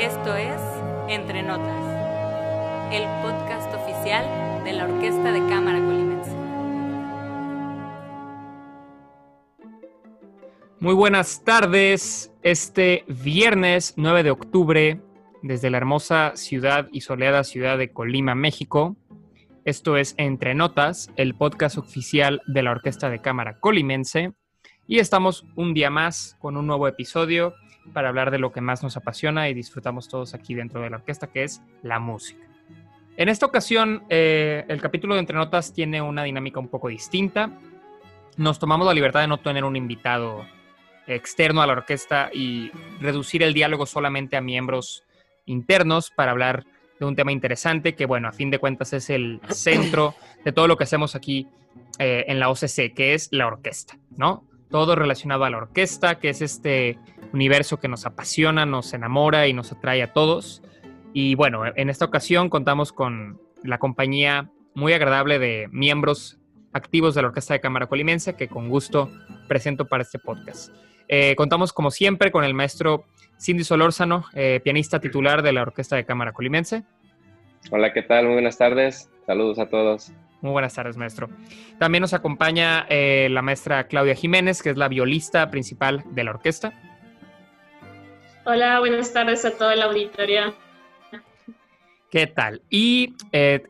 Esto es Entre Notas, el podcast oficial de la Orquesta de Cámara Colimense. Muy buenas tardes. Este viernes 9 de octubre, desde la hermosa ciudad y soleada ciudad de Colima, México. Esto es Entre Notas, el podcast oficial de la Orquesta de Cámara Colimense. Y estamos un día más con un nuevo episodio para hablar de lo que más nos apasiona y disfrutamos todos aquí dentro de la orquesta, que es la música. En esta ocasión, eh, el capítulo de Entre Notas tiene una dinámica un poco distinta. Nos tomamos la libertad de no tener un invitado externo a la orquesta y reducir el diálogo solamente a miembros internos para hablar de un tema interesante que, bueno, a fin de cuentas es el centro de todo lo que hacemos aquí eh, en la OCC, que es la orquesta, ¿no? Todo relacionado a la orquesta, que es este universo que nos apasiona, nos enamora y nos atrae a todos. Y bueno, en esta ocasión contamos con la compañía muy agradable de miembros activos de la Orquesta de Cámara Colimense que con gusto presento para este podcast. Eh, contamos como siempre con el maestro Cindy Solórzano, eh, pianista titular de la Orquesta de Cámara Colimense. Hola, ¿qué tal? Muy buenas tardes. Saludos a todos. Muy buenas tardes, maestro. También nos acompaña eh, la maestra Claudia Jiménez, que es la violista principal de la orquesta. Hola, buenas tardes a toda la auditoría. ¿Qué tal? Y eh,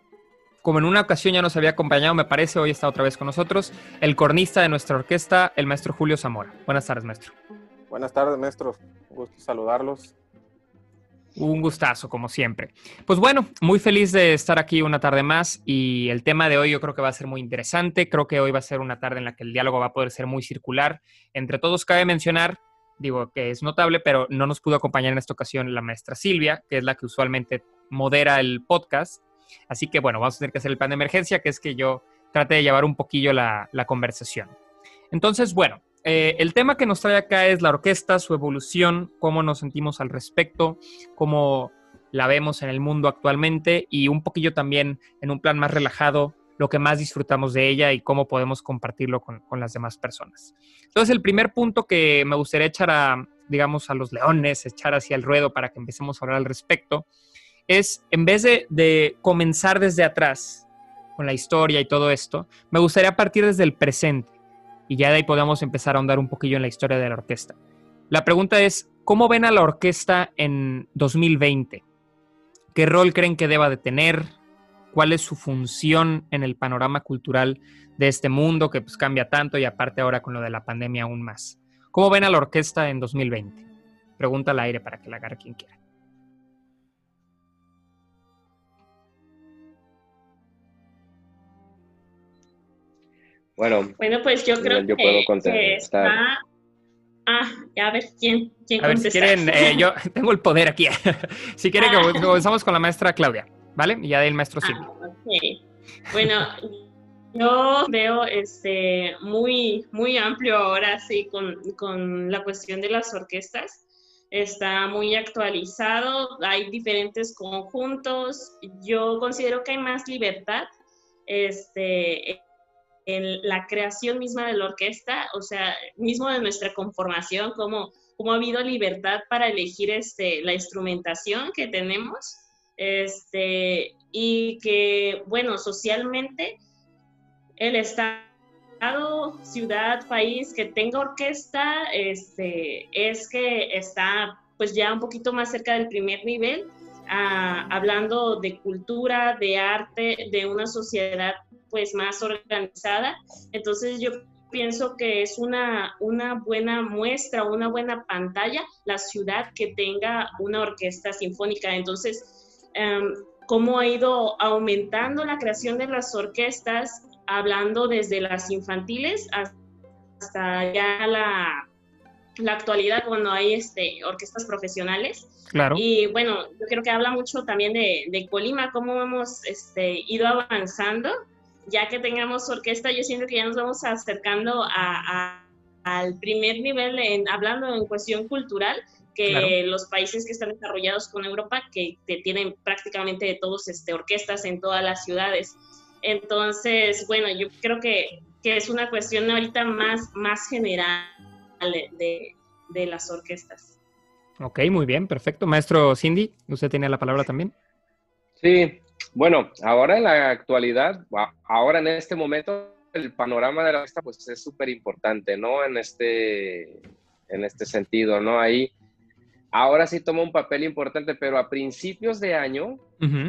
como en una ocasión ya nos había acompañado, me parece, hoy está otra vez con nosotros, el cornista de nuestra orquesta, el maestro Julio Zamora. Buenas tardes, maestro. Buenas tardes, maestro. Un gusto saludarlos. Un gustazo, como siempre. Pues bueno, muy feliz de estar aquí una tarde más y el tema de hoy yo creo que va a ser muy interesante. Creo que hoy va a ser una tarde en la que el diálogo va a poder ser muy circular. Entre todos cabe mencionar digo que es notable, pero no nos pudo acompañar en esta ocasión la maestra Silvia, que es la que usualmente modera el podcast. Así que bueno, vamos a tener que hacer el plan de emergencia, que es que yo trate de llevar un poquillo la, conversación. Entonces, bueno, eh, el tema que nos trae acá es la orquesta, su evolución, cómo nos sentimos al respecto, cómo la vemos en el mundo actualmente y un poquillo también en un plan más relajado, lo que más disfrutamos de ella y cómo podemos compartirlo con, las demás personas. Entonces, el primer punto que me gustaría echar a, digamos, a los leones, echar hacia el ruedo para que empecemos a hablar al respecto, es, en vez de, de comenzar desde atrás con la historia y todo esto, me gustaría partir desde el presente y ya de ahí podemos empezar a ahondar un poquillo en la historia de la orquesta. La pregunta es, ¿cómo ven a la orquesta en 2020? ¿Qué rol creen que deba de tener? Cuál es su función en el panorama cultural de este mundo que pues cambia tanto y aparte ahora con lo de la pandemia aún más. ¿Cómo ven a la orquesta en 2020? Pregunta al aire para que la agarre quien quiera. Bueno, bueno pues yo creo yo puedo que, está... Ah, a ver, ¿quién, quién A ver, si quieren, eh, yo tengo el poder aquí. si quieren, que ah. comenzamos con la maestra Claudia. ¿Vale? Y ya del maestro. Ah, bueno, yo veo este muy, muy amplio ahora sí con, con la cuestión de las orquestas. Está muy actualizado, hay diferentes conjuntos. Yo considero que hay más libertad este, en la creación misma de la orquesta, o sea, mismo de nuestra conformación, como, como ha habido libertad para elegir este, la instrumentación que tenemos este, y que, bueno, socialmente el Estado, ciudad, país que tenga orquesta, este, es que está pues ya un poquito más cerca del primer nivel, ah, hablando de cultura, de arte, de una sociedad pues más organizada. Entonces yo pienso que es una, una buena muestra, una buena pantalla la ciudad que tenga una orquesta sinfónica. Entonces, Em, cómo ha ido aumentando la creación de las orquestas, hablando desde las infantiles hasta ya la, la actualidad cuando hay este, orquestas profesionales. Claro. Y bueno, yo creo que habla mucho también de, de Colima, cómo hemos este, ido avanzando. Ya que tengamos orquesta, yo siento que ya nos vamos acercando a, al primer nivel, en, hablando en cuestión cultural, que los países que están desarrollados con Europa, que, tienen prácticamente de todos este, orquestas en todas las ciudades. Entonces, bueno, yo creo que, que es una cuestión ahorita más, más general de, de, las orquestas. Ok, muy bien, perfecto. Maestro Cindy, usted tiene la palabra también. Sí, bueno, ahora en la actualidad, ahora en este momento, el panorama de la orquesta pues es súper importante, ¿no? En este, en este sentido, ¿no? Ahí ahora sí toma un papel importante, pero a principios de año,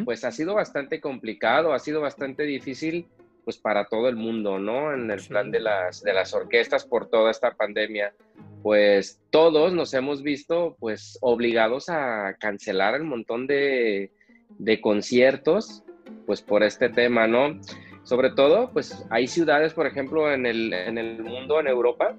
pues ha sido bastante complicado, ha sido bastante difícil pues para todo el mundo, ¿no? En el plan de las, de las orquestas por toda esta pandemia, pues todos nos hemos visto pues obligados a cancelar un montón de, de conciertos, pues por este tema, ¿no? Sobre todo, pues hay ciudades, por ejemplo, en el, en el mundo, en Europa,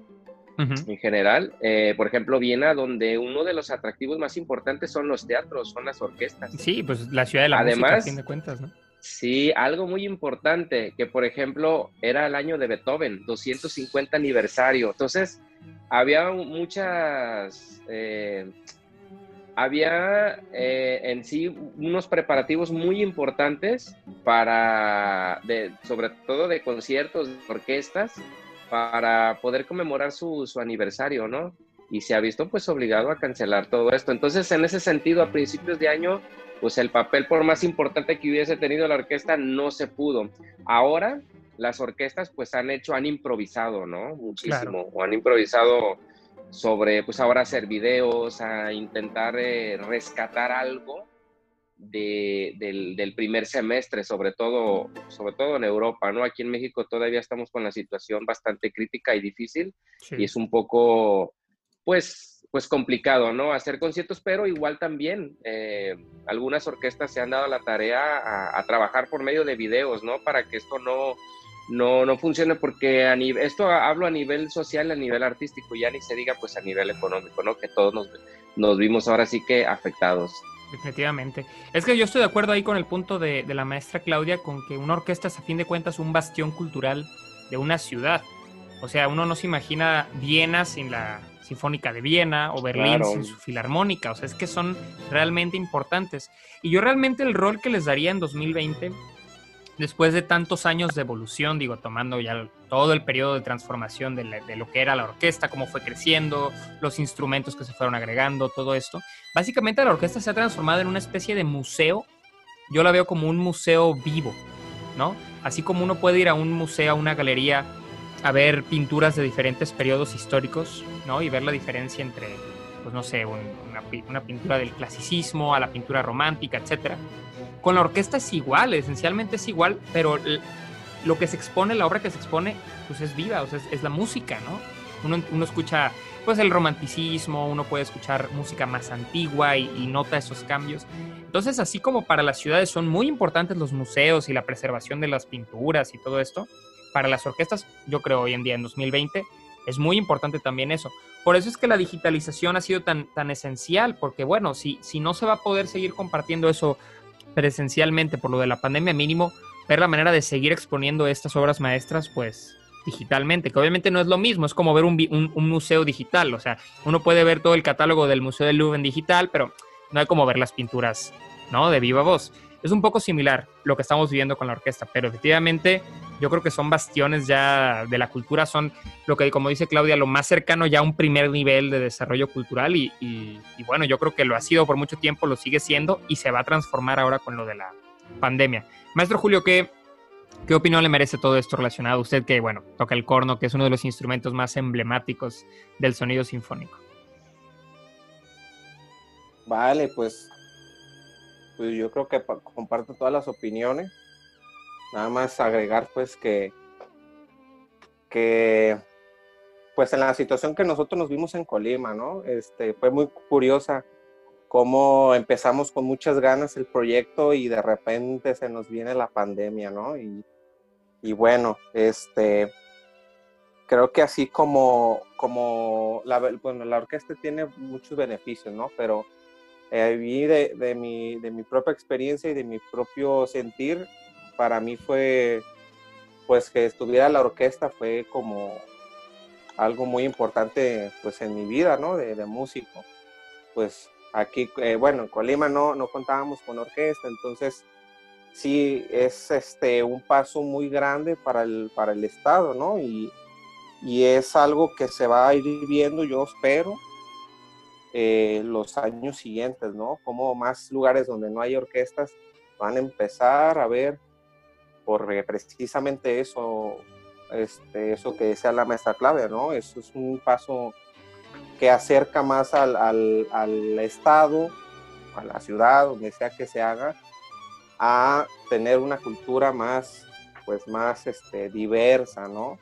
en general. Eh, por ejemplo, Viena, donde uno de los atractivos más importantes son los teatros, son las orquestas. Sí, pues la ciudad de la Además, música, a fin de cuentas, ¿no? Sí, algo muy importante, que por ejemplo era el año de Beethoven, 250 aniversario. Entonces, había muchas, eh, había eh, en sí unos preparativos muy importantes para, sobre todo de conciertos, de orquestas, para poder conmemorar su, su aniversario, ¿no? Y se ha visto pues obligado a cancelar todo esto. Entonces, en ese sentido, a principios de año pues el papel por más importante que hubiese tenido la orquesta no se pudo. Ahora las orquestas pues han hecho, han improvisado, ¿no? Muchísimo, o han improvisado sobre pues ahora hacer videos, a intentar eh, rescatar algo de, del, primer semestre, sobre todo, sobre todo en Europa, ¿no? Aquí en México todavía estamos con la situación bastante crítica y difícil y es un poco, pues, pues complicado, ¿no? Hacer conciertos, pero igual también eh, algunas orquestas se han dado la tarea a, trabajar por medio de videos, ¿no? Para que esto no, no, no funcione, porque a nivel, esto hablo a nivel social, a nivel artístico, ya ni se diga pues a nivel económico, ¿no? Que todos nos, nos vimos ahora sí que afectados. Definitivamente. Es que yo estoy de acuerdo ahí con el punto de, de la maestra Claudia, con que una orquesta es a fin de cuentas un bastión cultural de una ciudad. O sea, uno no se imagina Viena sin la Sinfónica de Viena o Berlín sin su filarmónica. O sea, es que son realmente importantes. Y yo realmente el rol que les daría en 2020, después de tantos años de evolución, digo, tomando ya todo el periodo de transformación de, lo que era la orquesta, cómo fue creciendo, los instrumentos que se fueron agregando, todo esto, básicamente la orquesta se ha transformado en una especie de museo. Yo la veo como un museo vivo, ¿no? Así como uno puede ir a un museo, a una galería a ver pinturas de diferentes periodos históricos, ¿no? Y ver la diferencia entre, pues no sé, una, pintura del clasicismo a la pintura romántica, etc. Con la orquesta es igual, esencialmente es igual, pero lo que se expone, la obra que se expone, pues es viva, es, la música, ¿no? Uno, escucha, pues el romanticismo, uno puede escuchar música más antigua y nota esos cambios. Entonces, así como para las ciudades son muy importantes los museos y la preservación de las pinturas y todo esto, para las orquestas, yo creo hoy en día, en 2020, es muy importante también eso. Por eso es que la digitalización ha sido tan, tan esencial, porque bueno, si, si no se va a poder seguir compartiendo eso presencialmente por lo de la pandemia, mínimo ver la manera de seguir exponiendo estas obras maestras, pues digitalmente, que obviamente no es lo mismo, es como ver un, un, museo digital, o sea, uno puede ver todo el catálogo del Museo del Louvre en digital, pero no hay como ver las pinturas, ¿no? De viva voz. Es un poco similar lo que estamos viviendo con la orquesta, pero efectivamente yo creo que son bastiones ya de la cultura, son lo que, como dice Claudia, lo más cercano ya a un primer nivel de desarrollo cultural y, bueno, yo creo que lo ha sido por mucho tiempo, lo sigue siendo y se va a transformar ahora con lo de la pandemia. Maestro Julio, ¿qué, qué opinión le merece todo esto relacionado? Usted que, bueno, toca el corno, que es uno de los instrumentos más emblemáticos del sonido sinfónico. Vale, pues pues yo creo que comparto todas las opiniones. Nada más agregar pues que, que pues en la situación que nosotros nos vimos en Colima, ¿no? Este, fue muy curiosa cómo empezamos con muchas ganas el proyecto y de repente se nos viene la pandemia, ¿no? Y, y bueno, este, creo que así como, como la, bueno, la orquesta tiene muchos beneficios, ¿no? Pero eh, de, mi, de mi propia experiencia y de mi propio sentir, para mí fue, pues que estuviera la orquesta fue como algo muy importante pues en mi vida, ¿no? De, músico. Pues aquí, eh, bueno, en Colima no, no contábamos con orquesta, entonces sí es este, un paso muy grande para el, para el Estado, ¿no? Y, y es algo que se va a ir viendo, yo espero, eh, los años siguientes, ¿no? Como más lugares donde no hay orquestas van a empezar a ver, porque precisamente eso, este, eso que sea la maestra clave, ¿no? Eso es un paso que acerca más al, al, al estado, a la ciudad, donde sea que se haga, a tener una cultura más, pues más este, diversa, ¿no?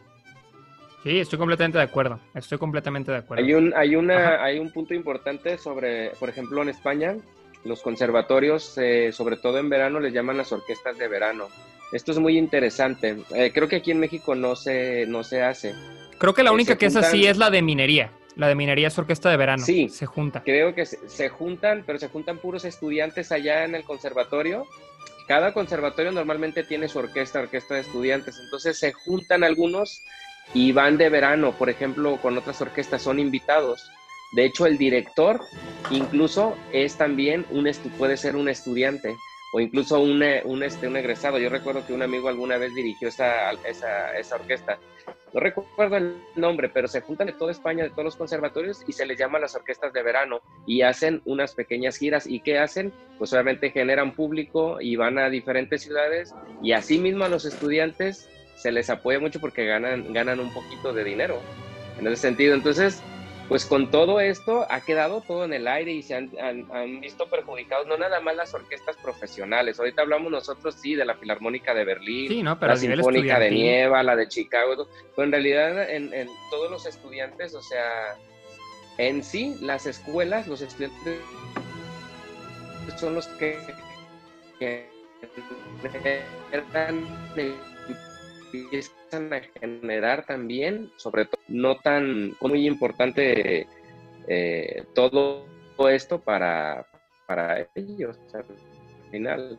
Sí, estoy completamente de acuerdo. Estoy completamente de acuerdo. Hay un, hay una, hay un punto importante sobre, por ejemplo, en España, los conservatorios, eh, sobre todo en verano, les llaman las orquestas de verano. Esto es muy interesante. Eh, creo que aquí en México no se, no se hace. Creo que la Eh, única se que es así juntan- es la de minería. La de minería es orquesta de verano. Sí. Se junta. Creo que se, se juntan, pero se juntan puros estudiantes allá en el conservatorio. Cada conservatorio normalmente tiene su orquesta, orquesta de estudiantes. Entonces se juntan algunos y van de verano, por ejemplo, con otras orquestas, son invitados. De hecho, el director incluso es también un puede ser un estudiante o incluso un, un, este, un egresado. Yo recuerdo que un amigo alguna vez dirigió esa, esa, esa orquesta. No recuerdo el nombre, pero se juntan de toda España, de todos los conservatorios y se les llama las orquestas de verano y hacen unas pequeñas giras. ¿Y qué hacen? Pues obviamente generan público y van a diferentes ciudades y así mismo a los estudiantes se les apoya mucho porque ganan, ganan un poquito de dinero en ese sentido. Entonces, pues con todo esto ha quedado todo en el aire y se han, han- han visto perjudicados no nada más las orquestas profesionales. Ahorita hablamos nosotros sí de la Filarmónica de Berlín, Sí, ¿no? Pero la Sinfónica de. Nieva, la de Chicago, pero en realidad en, en todos los estudiantes, o sea, en sí las escuelas, los estudiantes son los que, empiezan a generar también, sobre todo, no tan muy importante eh, todo esto para, para ellos al final.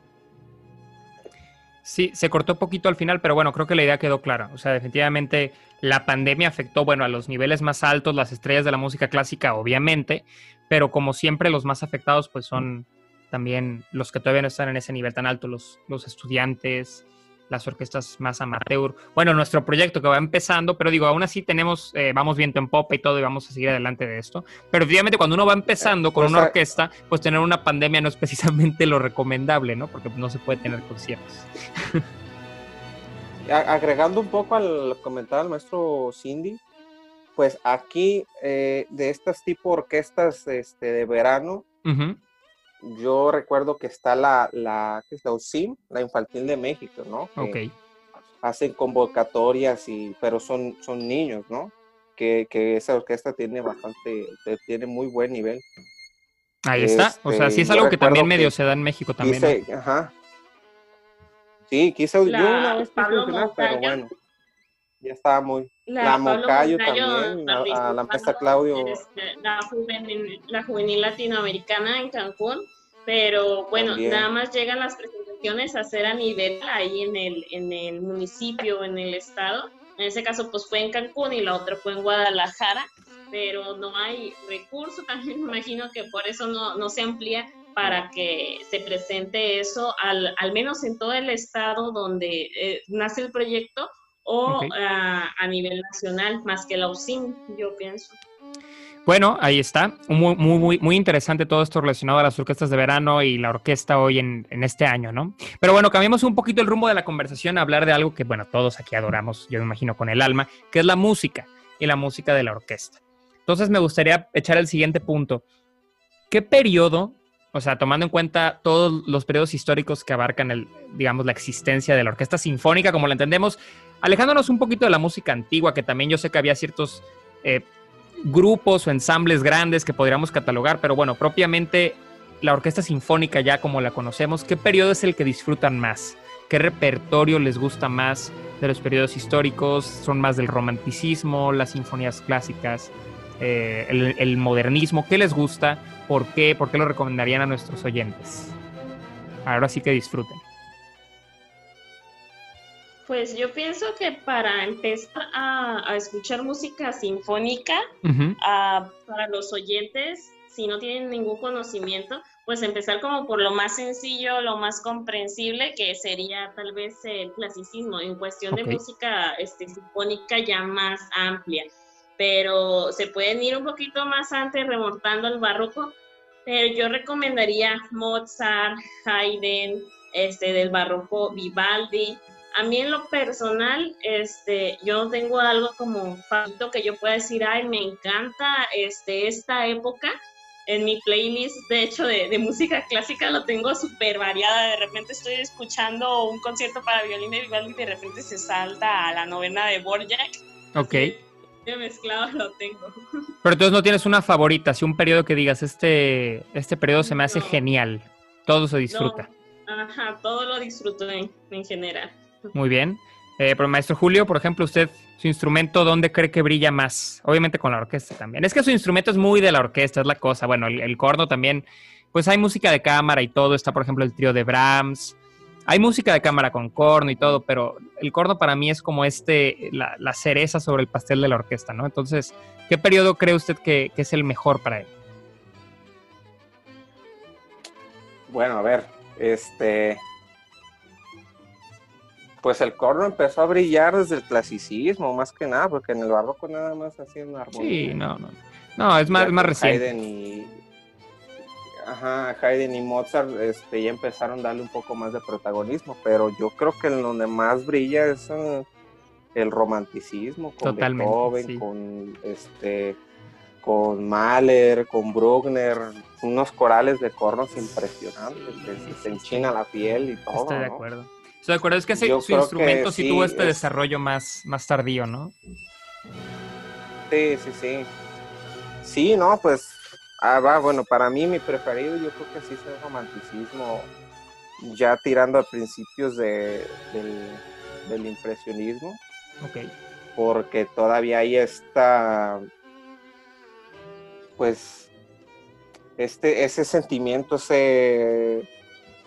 Sí, se cortó poquito al final, pero bueno, creo que la idea quedó clara. O sea, definitivamente la pandemia afectó, bueno, a los niveles más altos, las estrellas de la música clásica, obviamente, pero como siempre los más afectados pues son también los que todavía no están en ese nivel tan alto, los, los estudiantes, las orquestas más amateur. Bueno, nuestro proyecto que va empezando, pero digo, aún así tenemos, eh, vamos viento en popa y todo y vamos a seguir adelante de esto. Pero efectivamente cuando uno va empezando con una orquesta, pues tener una pandemia no es precisamente lo recomendable, ¿no? Porque no se puede tener conciertos. Agregando un poco al comentario del maestro Cindy, pues aquí eh, de estas tipo orquestas este, de verano. Yo recuerdo que está la, la, ¿qué es la UCIM, la Infantil de México, ¿no? Que Ok. Hacen convocatorias, y, pero son, son niños, ¿no? Que, que esa orquesta tiene bastante, te- tiene muy buen nivel. Ahí está. O sea, sí es Este, algo que también medio que se da en México también. ¿no? Ajá. Sí, quise, yo una vez quise Pablo audicionar, pero bueno, ya estaba muy, La, La Pablo Moncayo Moncayo también, a- a la maestra Claudio. este, la, juvenil, la juvenil latinoamericana en Cancún, pero bueno, También. nada más llegan las presentaciones a ser a nivel ahí en el, en el municipio, en el estado. En ese caso, pues fue en Cancún y la otra fue en Guadalajara, pero no hay recurso. También me imagino que por eso no, no se amplía para que se presente eso, al, al menos en todo el estado donde eh, nace el proyecto o Ok. a, a nivel nacional, más que la UCIM, yo pienso. Bueno, ahí está. Muy, muy, muy, muy interesante todo esto relacionado a las orquestas de verano y la orquesta hoy en, en este año, ¿no? Pero bueno, cambiemos un poquito el rumbo de la conversación a hablar de algo que, bueno, todos aquí adoramos, yo me imagino con el alma, que es la música y la música de la orquesta. Entonces me gustaría echar el siguiente punto. ¿Qué periodo, o sea, tomando en cuenta todos los periodos históricos que abarcan, el, digamos, la existencia de la orquesta sinfónica, como la entendemos, alejándonos un poquito de la música antigua, que también yo sé que había ciertos eh, grupos o ensambles grandes que podríamos catalogar, pero bueno, propiamente la orquesta sinfónica ya como la conocemos, ¿qué periodo es el que disfrutan más? ¿Qué repertorio les gusta más de los periodos históricos? ¿Son más del romanticismo, las sinfonías clásicas, eh, el, el modernismo? ¿Qué les gusta? ¿Por qué? ¿Por qué lo recomendarían a nuestros oyentes? Ahora sí que disfruten. Pues yo pienso que para empezar a, a escuchar música sinfónica, Ujú, a- para los oyentes, si no tienen ningún conocimiento, pues empezar como por lo más sencillo, lo más comprensible, que sería tal vez el clasicismo, en cuestión de música este, sinfónica ya más amplia. pero se pueden ir un poquito más antes remontando al barroco, pero yo recomendaría Mozart, Haydn, este, del barroco Vivaldi. A mí en lo personal, este, yo no tengo algo como favorito que yo pueda decir, ay, me encanta este, esta época. En mi playlist, de hecho, de, de música clásica lo tengo súper variada. De repente estoy escuchando un concierto para violín de Vivaldi y de repente se salta a la novena de Borjak. Ok. De mezclado lo tengo. Pero entonces no tienes una favorita, así un periodo que digas, este, este periodo se me hace No. genial. Todo se disfruta. Ajá, todo lo disfruto en, en general. Muy bien. Eh, pero maestro Julio, por ejemplo, usted, su instrumento, ¿dónde cree que brilla más? Obviamente con la orquesta también. Es que su instrumento es muy de la orquesta, es la cosa. Bueno, el, corno también, pues hay música de cámara y todo. Está, por ejemplo, el trío de Brahms. Hay música de cámara con corno y todo, pero el corno para mí es como este, la, la cereza sobre el pastel de la orquesta, ¿no? Entonces, ¿qué periodo cree usted que, que es el mejor para él? Bueno, a ver, este. Pues el corno empezó a brillar desde el clasicismo, más que nada, porque en el barroco nada más hacían una armonía. Sí, no, no. No, es más, Ya más reciente. Haydn y, ajá, Haydn y Mozart este, ya empezaron a darle un poco más de protagonismo, pero yo creo que en donde más brilla es el romanticismo, con Totalmente, Beethoven, sí. con este con Mahler, con Bruckner, unos corales de cornos impresionantes, que se enchina la piel y todo. Estoy de ¿no? acuerdo. Estoy de acuerdo. Es que ese- su instrumento sí, sí, tuvo este es- desarrollo más, más tardío, ¿no? Sí, sí, sí. Sí, no, pues, ah, va, bueno, para mí mi preferido yo creo que sí es el romanticismo, ya tirando a principios de, del, del impresionismo, Ok. porque todavía hay esta, pues, este, ese sentimiento, ese,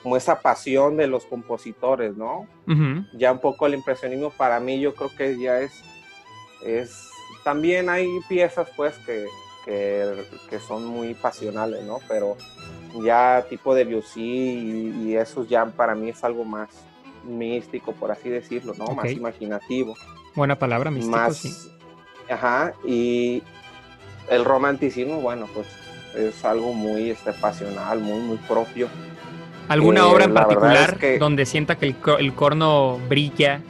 como esa pasión de los compositores, ¿no? Ya un poco el impresionismo para mí yo creo que ya es es también hay piezas pues que, que, que son muy pasionales no pero ya tipo de Debussy y, y esos ya para mí es algo más místico por así decirlo no más imaginativo. Buena palabra, místico, más sí. ajá y el romanticismo bueno pues es algo muy este pasional muy muy propio ¿Alguna eh, obra en particular es que- donde sienta que el, el corno brilla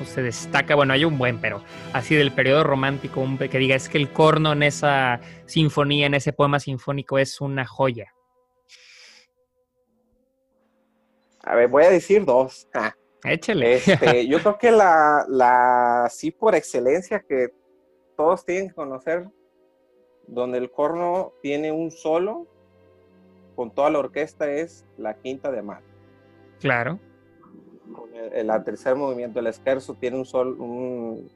o se destaca? Bueno, hay un buen, pero así del periodo romántico, un que diga, es que el corno en esa sinfonía, en ese poema sinfónico es una joya. a ver voy a decir dos Ah. Échele. Este, yo creo que la, la, sí por excelencia que todos tienen que conocer, donde el corno tiene un solo con toda la orquesta es la quinta de mar. claro. El, el tercer movimiento, el esquerzo tiene un sol, un,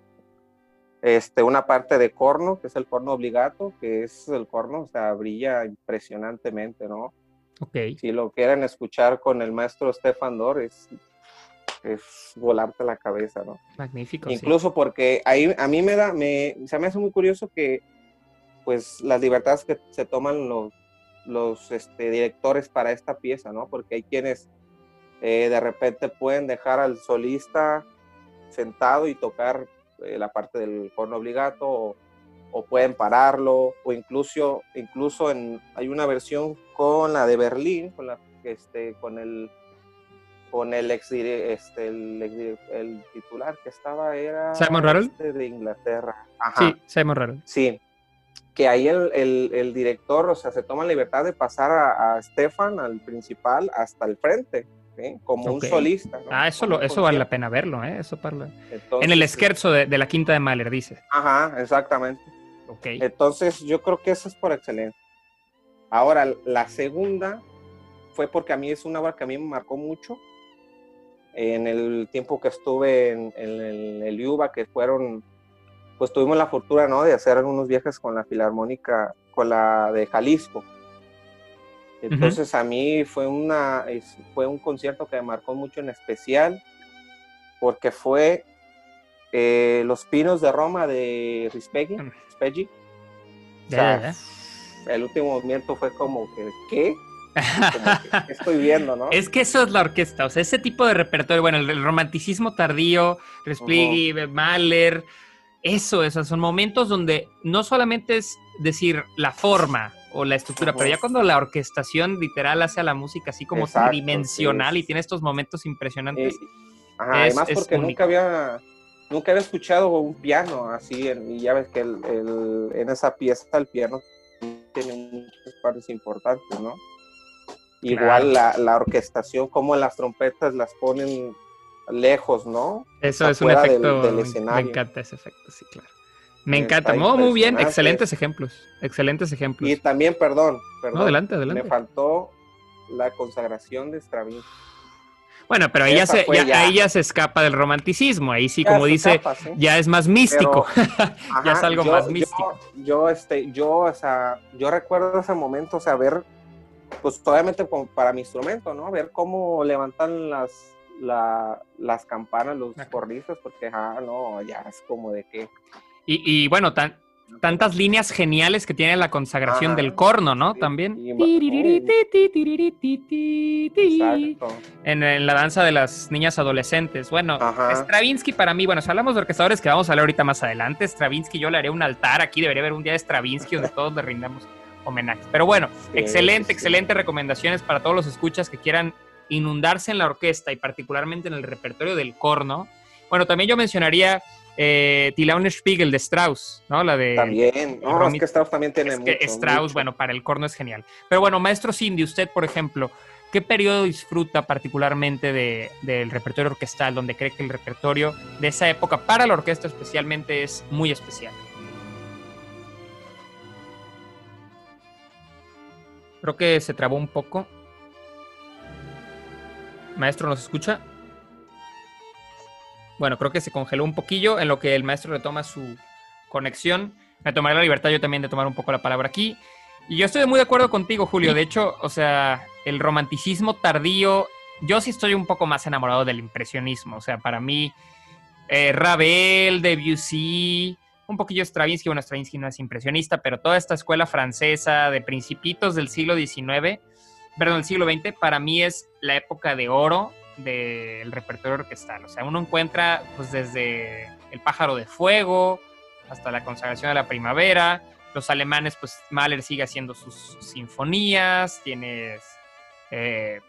este, una parte de corno, que es el corno obligato, que es el corno, o sea, brilla impresionantemente, ¿no? Ok. Si lo quieren escuchar con el maestro Stefan Dor, es, es volarte la cabeza, ¿no? Magnífico. sí. Incluso porque ahí a mí me da, me, se me hace muy curioso que pues las libertades que se toman los, los este, directores para esta pieza, ¿no? Porque hay quienes eh, de repente pueden dejar al solista sentado y tocar eh, la parte del corno obligato o, o pueden pararlo o incluso incluso en hay una versión con la de Berlín con la este con el con el ex este el, titular que estaba era ¿Simon Rattle? este de Inglaterra Ajá. Sí, Simon Rattle. Sí, que ahí el, el- el director, o sea, se toma la libertad de pasar a, a Stefan, al principal, hasta el frente, ¿sí? como un solista. ¿no? Ah, eso, lo, eso vale la pena verlo, ¿eh? Eso parla. Entonces, En el scherzo de, de la quinta de Mahler, dice. Ajá, exactamente. Ok. Entonces, yo creo que eso es por excelencia. Ahora, la segunda fue porque a mí es una obra que a mí me marcó mucho. En el tiempo que estuve en, en el, el IUBA, que fueron, pues tuvimos la fortuna, ¿no? De hacer algunos viajes con la Filarmónica, con la de Jalisco. Entonces, a mí fue, una, fue un concierto que me marcó mucho en especial, porque fue eh, Los Pinos de Roma de Rispeggi. Mm. Rispeggi. O sea, el último movimiento fue como que, ¿qué? ya. Como que, ¿qué estoy viendo, no? Es que eso es la orquesta, o sea, ese tipo de repertorio, bueno, el, el romanticismo tardío, Respighi, Mahler, Eso, esos son momentos donde no solamente es decir la forma o la estructura, pero ya cuando la orquestación literal hace a la música así como Exacto, tridimensional sí. y tiene estos momentos impresionantes. Eh, ajá, Es- además porque nunca había nunca había escuchado un piano así y ya ves que el- el- en esa pieza el piano tiene muchas partes importantes, ¿no? Igual la, la orquestación, como las trompetas las ponen lejos, ¿no? Eso es un del- efecto. del escenario. Me encanta ese efecto, sí, claro. Me encanta. Muy bien, excelentes ejemplos. Excelentes ejemplos. Y también, perdón, perdón, No, adelante, adelante. me faltó la consagración de Stravinsky. Bueno, pero ahí ya, se, fue ya- ya. ahí ya se escapa del romanticismo. Ahí sí, como dice, escapa, ¿sí? ya es más místico. Ajá, Ya es algo yo- más místico. Yo, este, yo, o sea, yo recuerdo ese momento, o sea, ver, pues obviamente para mi instrumento, ¿no? Ver cómo levantan las, la- las campanas los Ajá. cornistas, porque, ah, no, ya es como de que... Y, y bueno, tan- tantas líneas geniales que tiene la consagración Ajá. del corno, ¿no? Sí, También. Exacto. En, en la danza de las niñas adolescentes. Bueno, Ajá. Stravinsky para mí, bueno, si hablamos de orquestadores que vamos a hablar ahorita más adelante, Stravinsky yo le haré un altar aquí, debería haber un día de Stravinsky donde todos le rindamos homenaje. Pero bueno, Sí, excelente, sí. excelente recomendaciones para todos los escuchas que quieran inundarse en la orquesta y particularmente en el repertorio del corno. Bueno, también yo mencionaría eh, Die Spiegel de Strauss, ¿no? La de... También, no, Romy- es que Strauss también tiene Es que mucho, Strauss, mucho. bueno, para el corno es genial. Pero bueno, maestro Cindy, usted, por ejemplo, ¿qué periodo disfruta particularmente de- del repertorio orquestal, donde cree que el repertorio de esa época, para la orquesta especialmente, es muy especial? Creo que se trabó un poco. Maestro, ¿nos escucha? Bueno, creo que se congeló un poquillo en lo que el maestro retoma su conexión. Me tomaré la libertad yo también de tomar un poco la palabra aquí. Y yo estoy muy de acuerdo contigo, Julio. De hecho, o sea, el romanticismo tardío, yo sí estoy un poco más enamorado del impresionismo. O sea, para mí, eh, Ravel, Debussy, un poquillo Stravinsky. Bueno, Stravinsky no es impresionista, pero toda esta escuela francesa de principitos del siglo XIX, perdón, del siglo XX, para mí es la época de oro del repertorio orquestal. O sea, uno encuentra pues desde El pájaro de fuego hasta la consagración de la primavera. Los alemanes, pues Mahler sigue haciendo sus sinfonías, tienes... eh,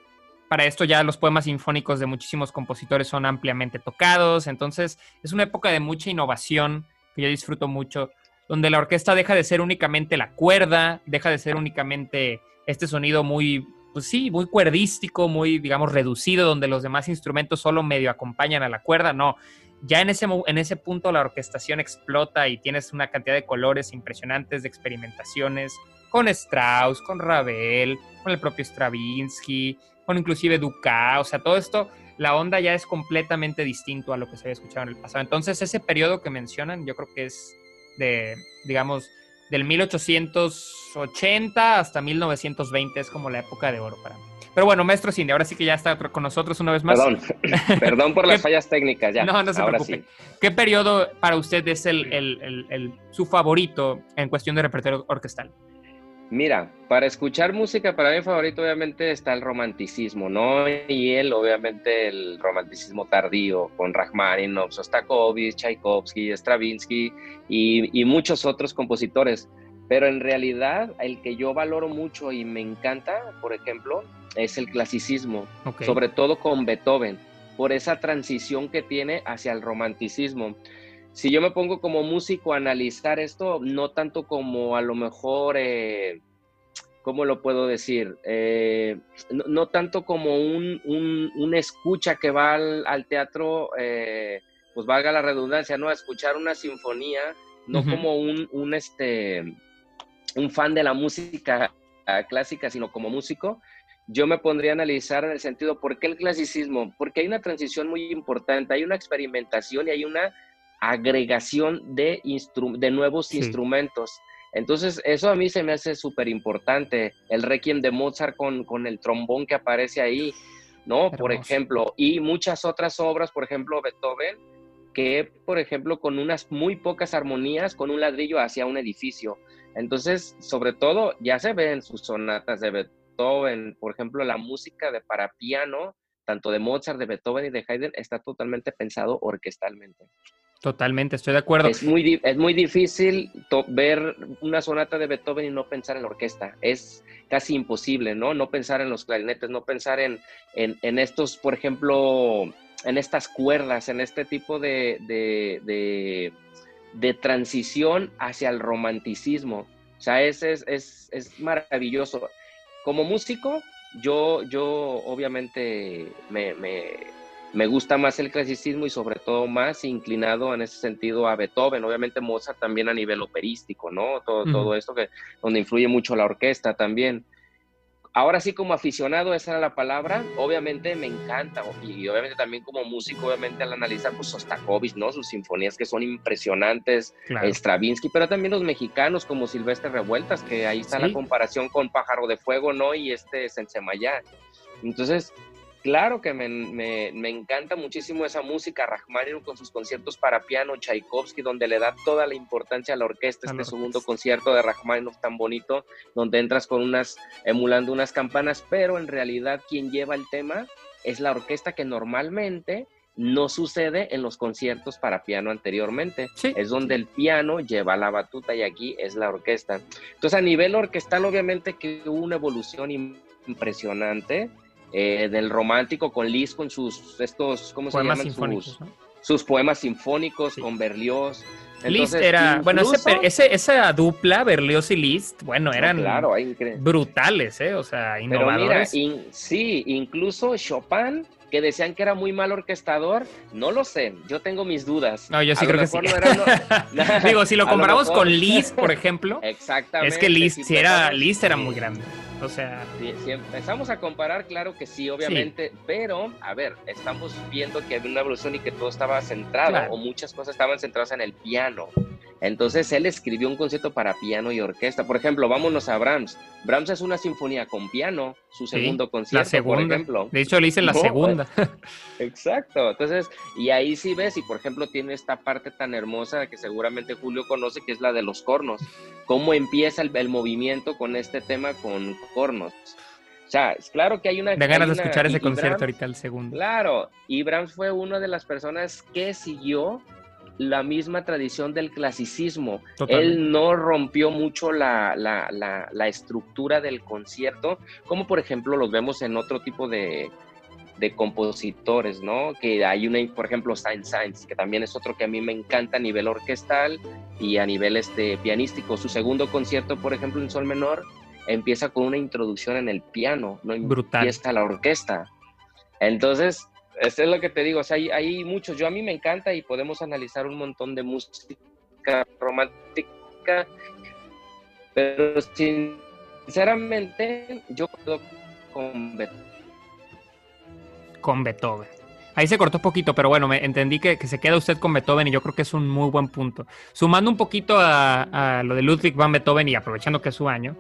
para esto ya los poemas sinfónicos de muchísimos compositores son ampliamente tocados, entonces es una época de mucha innovación que yo disfruto mucho, donde la orquesta deja de ser únicamente la cuerda, deja de ser únicamente este sonido muy, pues sí, muy cuerdístico, muy, digamos, reducido, donde los demás instrumentos solo medio acompañan a la cuerda, no. Ya en ese, en ese punto la orquestación explota y tienes una cantidad de colores impresionantes, de experimentaciones, con Strauss, con Ravel, con el propio Stravinsky, con inclusive Dukas, o sea, todo esto, la onda ya es completamente distinto a lo que se había escuchado en el pasado. Entonces, ese periodo que mencionan, yo creo que es de, digamos, del 1880 hasta 1920, es como la época de oro para mí. Pero bueno, maestro Cindy, ahora sí que ya está con nosotros una vez más. Perdón, perdón por las fallas técnicas, ya. No, no se ahora preocupe. sí. ¿Qué periodo para usted es el- el- el- su favorito en cuestión de repertorio orquestal? Mira, para escuchar música, para mi favorito obviamente está el romanticismo, ¿no? Y él, obviamente, el romanticismo tardío, con Rachmaninoff, Sostakovich, Tchaikovsky, Stravinsky y, y muchos otros compositores. Pero en realidad, el que yo valoro mucho y me encanta, por ejemplo, es el clasicismo, sobre todo con Beethoven, por esa transición que tiene hacia el romanticismo si yo me pongo como músico a analizar esto, no tanto como a lo mejor, eh, ¿cómo lo puedo decir? Eh, no, no tanto como un, un, un escucha que va al, al teatro, eh, pues valga la redundancia, ¿no? A escuchar una sinfonía, no como un, un, este, un fan de la música ah, clásica, sino como músico. Yo me pondría a analizar en el sentido, ¿por qué el clasicismo? Porque hay una transición muy importante, hay una experimentación y hay una agregación de, instru- de nuevos Sí. instrumentos. Entonces, eso a mí se me hace súper importante. El Requiem de Mozart con, con el trombón que aparece ahí, ¿no? Por ejemplo, y muchas otras obras, por ejemplo, Beethoven, que, por ejemplo, con unas muy pocas armonías, con un ladrillo hacia un edificio. Entonces, sobre todo, ya se ve en sus sonatas de Beethoven, por ejemplo, la música de para piano, tanto de Mozart, de Beethoven y de Haydn, está totalmente pensado orquestalmente. Totalmente, estoy de acuerdo. Es muy, es muy difícil ver una sonata de Beethoven y no pensar en la orquesta. Es casi imposible, ¿no? No pensar en los clarinetes, no pensar en, en, estos, por ejemplo, en estas cuerdas, en este tipo de, de, de, transición hacia el romanticismo. O sea, es, es, es, es maravilloso. Como músico, yo, yo obviamente me, me gusta más el clasicismo y sobre todo más inclinado en ese sentido a Beethoven, obviamente Mozart también a nivel operístico, ¿no? Todo, todo esto que donde influye mucho la orquesta también. Ahora sí como aficionado, esa era la palabra, obviamente me encanta y obviamente también como músico, obviamente al analizar pues Sostakovich, ¿no? Sus sinfonías que son impresionantes, Stravinsky, pero también los mexicanos como Silvestre Revueltas, que ahí está la comparación con Pájaro de Fuego, ¿no? Y este Sensemayá. Entonces, Claro que me, me, me, encanta muchísimo esa música, Rachmaninoff con sus conciertos para piano, Tchaikovsky, donde le da toda la importancia a la orquesta, este segundo concierto de Rachmaninoff tan bonito, donde entras con unas, emulando unas campanas, pero en realidad quien lleva el tema es la orquesta que normalmente no sucede en los conciertos para piano anteriormente. Es donde el piano lleva la batuta y aquí es la orquesta. Entonces a nivel orquestal obviamente que hubo una evolución impresionante eh, del romántico con Liszt, con sus, estos, ¿cómo se llaman? Sus, sus, poemas sinfónicos, con Berlioz. Liszt era, bueno, ese, esa dupla, Berlioz y Liszt, bueno, eran brutales, ¿eh? O sea, innovadores. Pero mira, sí, incluso Chopin, que decían que era muy mal orquestador, no lo sé, yo tengo mis dudas. No, yo sí creo que sí. Digo, si lo comparamos con Liszt, por ejemplo, Exactamente, es que Liszt, si era, Liszt era muy grande. O sea. Si, empezamos a comparar, claro que sí, obviamente, pero a ver, estamos viendo que había una evolución y que todo estaba centrado, o muchas cosas estaban centradas en el piano. Entonces él escribió un concierto para piano y orquesta. Por ejemplo, vámonos a Brahms. Brahms es una sinfonía con piano, su segundo concierto, por ejemplo. De hecho, le hice la segunda. Exacto. Entonces, y ahí sí ves, y por ejemplo, tiene esta parte tan hermosa que seguramente Julio conoce, que es la de los cornos. Cómo empieza el, movimiento con este tema con cornos. O sea, es claro que hay una... De ganas de escuchar ese concierto ahorita, el segundo. Claro, y Brahms fue una de las personas que siguió la misma tradición del clasicismo. Él no rompió mucho la, estructura del concierto, como por ejemplo los vemos en otro tipo de, compositores, ¿no? Que hay una, por ejemplo, Sainz-Sainz, que también es otro que a mí me encanta a nivel orquestal y a nivel este, pianístico. Su segundo concierto, por ejemplo, en sol menor, empieza con una introducción en el piano, no Brutal. empieza la orquesta. Entonces, eso es lo que te digo, o sea, hay, muchos, yo a mí me encanta y podemos analizar un montón de música romántica, pero sinceramente yo puedo con Beethoven. Con Beethoven. Ahí se cortó poquito, pero bueno, me entendí que, se queda usted con Beethoven y yo creo que es un muy buen punto. Sumando un poquito a, lo de Ludwig van Beethoven y aprovechando que es su año,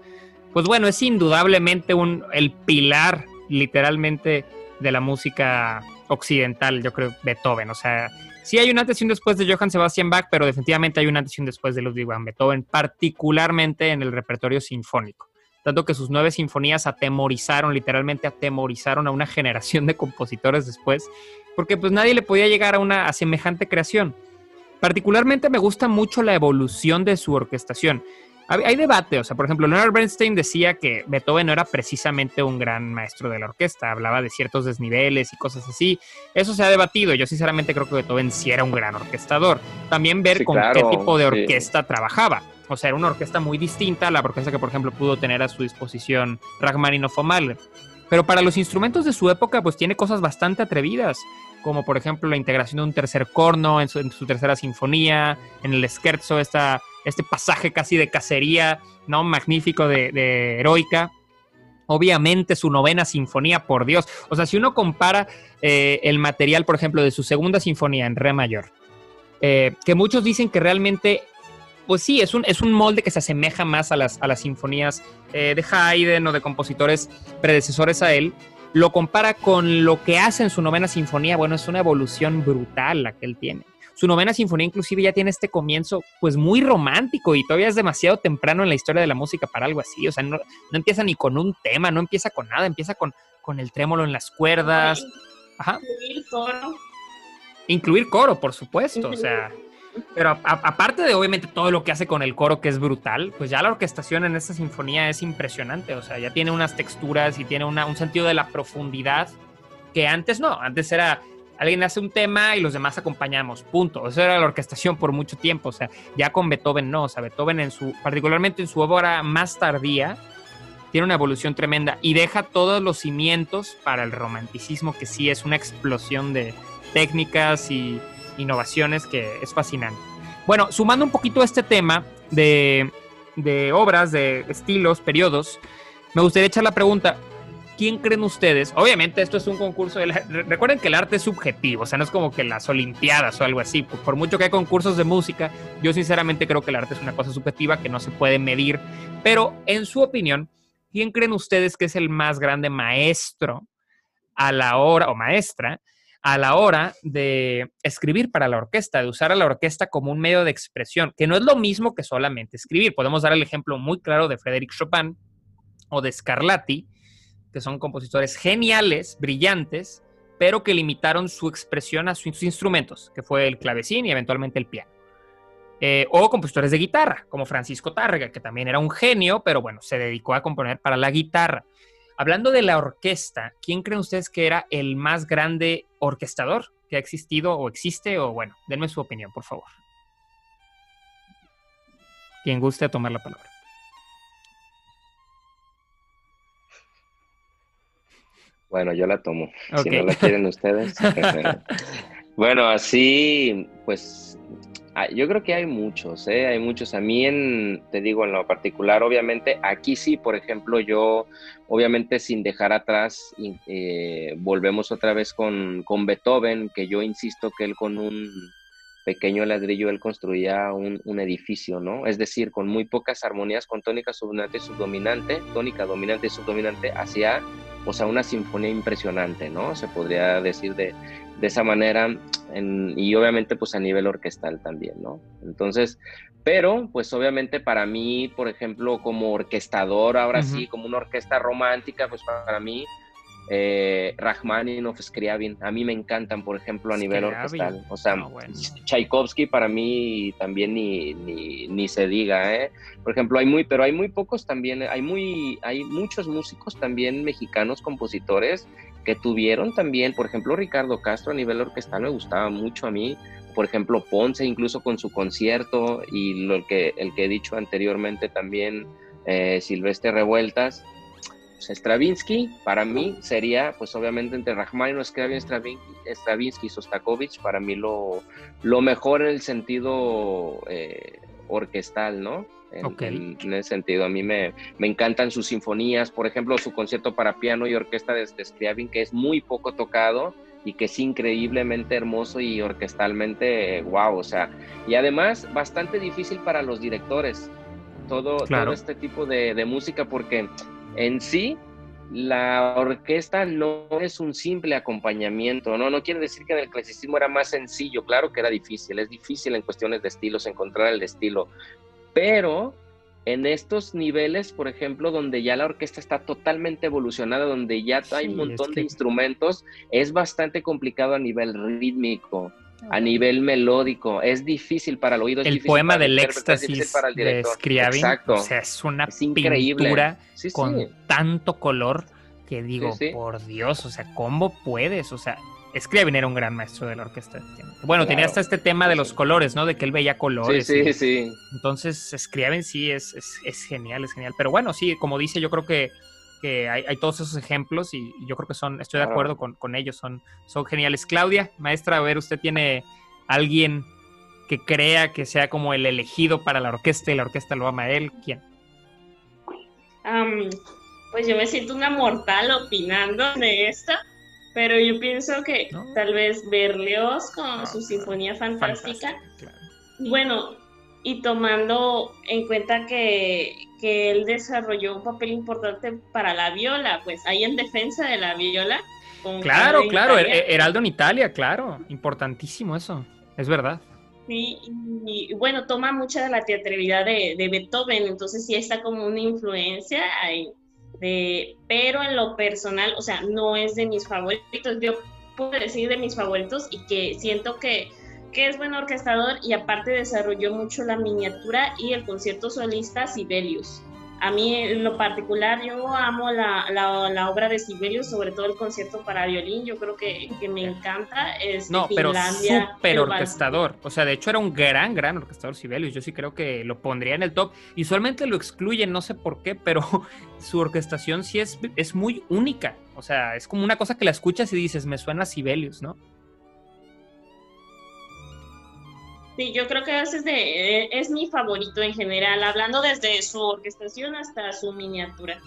pues bueno, es indudablemente un, el pilar literalmente de la música occidental, yo creo, Beethoven. O sea, sí hay un antes después de Johann Sebastian Bach, pero definitivamente hay un antes después de Ludwig van Beethoven, particularmente en el repertorio sinfónico. Tanto que sus nueve sinfonías atemorizaron, literalmente atemorizaron a una generación de compositores después, porque pues nadie le podía llegar a una semejante creación. Particularmente me gusta mucho la evolución de su orquestación hay debate, o sea, por ejemplo, Leonard Bernstein decía que Beethoven no era precisamente un gran maestro de la orquesta, hablaba de ciertos desniveles y cosas así. Eso se ha debatido, yo sinceramente creo que Beethoven sí era un gran orquestador. También ver con qué tipo de orquesta trabajaba. O sea, era una orquesta muy distinta a la orquesta que, por ejemplo, pudo tener a su disposición Rachmaninoff o Mahler. Pero para los instrumentos de su época, pues tiene cosas bastante atrevidas, como por ejemplo la integración de un tercer corno en su, en su tercera sinfonía, en el scherzo, esta este pasaje casi de cacería, ¿no? Magnífico de, heroica. Obviamente su novena sinfonía, por Dios. O sea, si uno compara eh, el material, por ejemplo, de su segunda sinfonía en re mayor, eh, que muchos dicen que realmente, pues sí, es un, es un molde que se asemeja más a las, a las sinfonías eh, de Haydn o de compositores predecesores a él, lo compara con lo que hace en su novena sinfonía, bueno, es una evolución brutal la que él tiene. Su novena sinfonía inclusive ya tiene este comienzo pues muy romántico y todavía es demasiado temprano en la historia de la música para algo así. O sea, no, empieza ni con un tema, no empieza con nada, empieza con, con el trémolo en las cuerdas. Ajá. Incluir coro. Incluir coro, por supuesto. O sea, Pero aparte de obviamente todo lo que hace con el coro, que es brutal, pues ya la orquestación en esta sinfonía es impresionante. O sea, ya tiene unas texturas y tiene un sentido de la profundidad que antes no. Antes era alguien hace un tema y los demás acompañamos, punto. Eso era la orquestación por mucho tiempo. O sea, ya con Beethoven no. O sea, Beethoven en su, particularmente en su obra más tardía, tiene una evolución tremenda y deja todos los cimientos para el romanticismo, que sí es una explosión de técnicas y innovaciones que es fascinante. Bueno, sumando un poquito a este tema de, obras, de estilos, periodos, me gustaría echar la pregunta, ¿quién creen ustedes? Obviamente esto es un concurso, de recuerden que el arte es subjetivo, o sea, no es como que las Olimpiadas o algo así, por mucho que hay concursos de música, yo sinceramente creo que el arte es una cosa subjetiva que no se puede medir, pero en su opinión, ¿quién creen ustedes que es el más grande maestro a la hora, o maestra, a la hora de escribir para la orquesta, de usar a la orquesta como un medio de expresión, que no es lo mismo que solamente escribir. Podemos dar el ejemplo muy claro de Frédéric Chopin o de Scarlatti, que son compositores geniales, brillantes, pero que limitaron su expresión a sus instrumentos, que fue el clavecín y eventualmente el piano. Eh, o compositores de guitarra, como Francisco Tárrega, que también era un genio, pero bueno, se dedicó a componer para la guitarra. Hablando de la orquesta, ¿quién creen ustedes que era el más grande orquestador que ha existido o existe? O bueno, denme su opinión, por favor. Quien guste tomar la palabra. Bueno, yo la tomo. Si no la quieren ustedes. bueno, así, pues yo creo que hay muchos, ¿eh? hay muchos. A mí, en, te digo, en lo particular, obviamente, aquí sí, por ejemplo, yo, obviamente, sin dejar atrás, eh, volvemos otra vez con, con Beethoven, que yo insisto que él con un pequeño ladrillo él construía un, un, edificio, ¿no? Es decir, con muy pocas armonías, con tónica subdominante y subdominante, tónica dominante y subdominante, hacía, o sea, una sinfonía impresionante, ¿no? Se podría decir de, de esa manera y obviamente pues a nivel orquestal también, ¿no? Entonces, pero pues obviamente para mí, por ejemplo, como orquestador, ahora sí, como una orquesta romántica, pues para mí eh, Rachmaninoff, Scriabin, a mí me encantan, por ejemplo, a nivel orquestal. O sea, ah, Tchaikovsky para mí también ni, ni, ni, se diga, ¿eh? Por ejemplo, hay muy, pero hay muy pocos también, hay muy, hay muchos músicos también mexicanos, compositores, que tuvieron también, por ejemplo, Ricardo Castro a nivel orquestal me gustaba mucho a mí, por ejemplo, Ponce incluso con su concierto y lo que, el que he dicho anteriormente también, eh, Silvestre Revueltas, pues, Stravinsky para mí sería, pues obviamente entre Rachmaninoff, Stravinsky, Stravinsky y Sostakovich, para mí lo, lo mejor en el sentido eh, orquestal, ¿no? En, ese sentido, a mí me, me, encantan sus sinfonías, por ejemplo, su concierto para piano y orquesta de, Scriabin, que es muy poco tocado y que es increíblemente hermoso y orquestalmente wow, o sea, y además bastante difícil para los directores todo, todo este tipo de, de música porque en sí la orquesta no es un simple acompañamiento, ¿no? No quiere decir que en el clasicismo era más sencillo, claro que era difícil, es difícil en cuestiones de estilos encontrar el estilo, pero en estos niveles, por ejemplo, donde ya la orquesta está totalmente evolucionada, donde ya hay un montón de instrumentos, es bastante complicado a nivel rítmico, a nivel melódico, es difícil para el oído. el poema del éxtasis de Scriabin, o sea, es una pintura con tanto color que digo, por Dios, o sea, ¿cómo puedes? O sea, Scriabin era un gran maestro de la orquesta. Bueno, tenía hasta este tema de los colores, ¿no? De que él veía colores. Sí, sí, sí. Entonces, Scriabin sí es, es, genial, es genial. Pero bueno, sí, como dice, yo creo que, que hay, todos esos ejemplos y, yo creo que son, estoy de acuerdo con, con, ellos, son, son geniales. Claudia, maestra, a ver, ¿usted tiene alguien que crea que sea como el elegido para la orquesta y la orquesta lo ama a él? ¿Quién? pues yo me siento una mortal opinando de esto pero yo pienso que tal vez Berlioz con su Sinfonía Fantástica. Bueno, y tomando en cuenta que, que, él desarrolló un papel importante para la viola, pues ahí en defensa de la viola. Claro, claro, Heraldo en Italia, claro, importantísimo eso, es verdad. Sí, y, bueno, toma mucha de la teatralidad de, de, Beethoven, entonces sí está como una influencia ahí pero en lo personal, o sea, no es de mis favoritos. Yo puedo decir de mis favoritos y que siento que, que es buen orquestador y aparte desarrolló mucho la miniatura y el concierto solista Sibelius. A mí en lo particular yo amo la, la, obra de Sibelius, sobre todo el concierto para violín, yo creo que, que me encanta. Es no, pero súper orquestador. O sea, de hecho era un gran, gran orquestador Sibelius. Yo sí creo que lo pondría en el top. Y usualmente lo excluyen, no sé por qué, pero su orquestación sí es, es muy única. O sea, es como una cosa que la escuchas y dices, me suena a Sibelius, ¿no? Sí, yo creo que es, de, eh, es mi favorito en general, hablando desde su orquestación hasta su miniatura.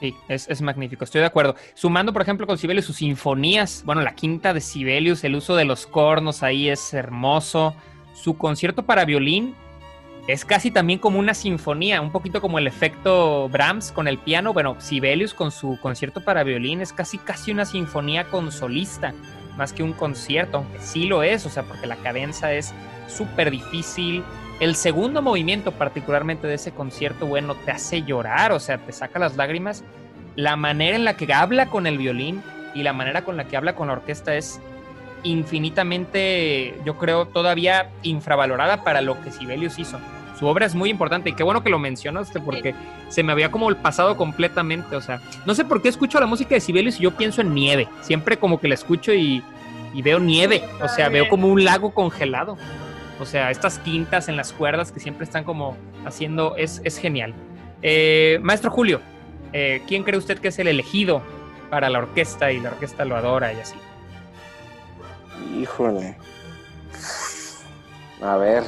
Sí, es, magnífico, estoy de acuerdo. Sumando, por ejemplo, con Sibelius sus sinfonías, bueno, la quinta de Sibelius, el uso de los cornos ahí es hermoso. Su concierto para violín es casi también como una sinfonía, un poquito como el efecto Brahms con el piano. Bueno, Sibelius con su concierto para violín es casi casi una sinfonía con solista, más que un concierto, aunque sí lo es, o sea, porque la cadenza es súper difícil. El segundo movimiento particularmente de ese concierto, bueno, te hace llorar, o sea, te saca las lágrimas. La manera en la que habla con el violín y la manera con la que habla con la orquesta es infinitamente, yo creo, todavía infravalorada para lo que Sibelius hizo. Su obra es muy importante y qué bueno que lo mencionaste porque se me había como el pasado completamente, o sea, no sé por qué escucho la música de Sibelius y yo pienso en nieve, siempre como que la escucho y, y veo nieve, o sea, veo como un lago congelado. O sea, estas quintas en las cuerdas que siempre están como haciendo, es, es genial. Eh, maestro Julio, eh, ¿quién cree usted que es el elegido para la orquesta y la orquesta lo adora y así? Híjole. A ver.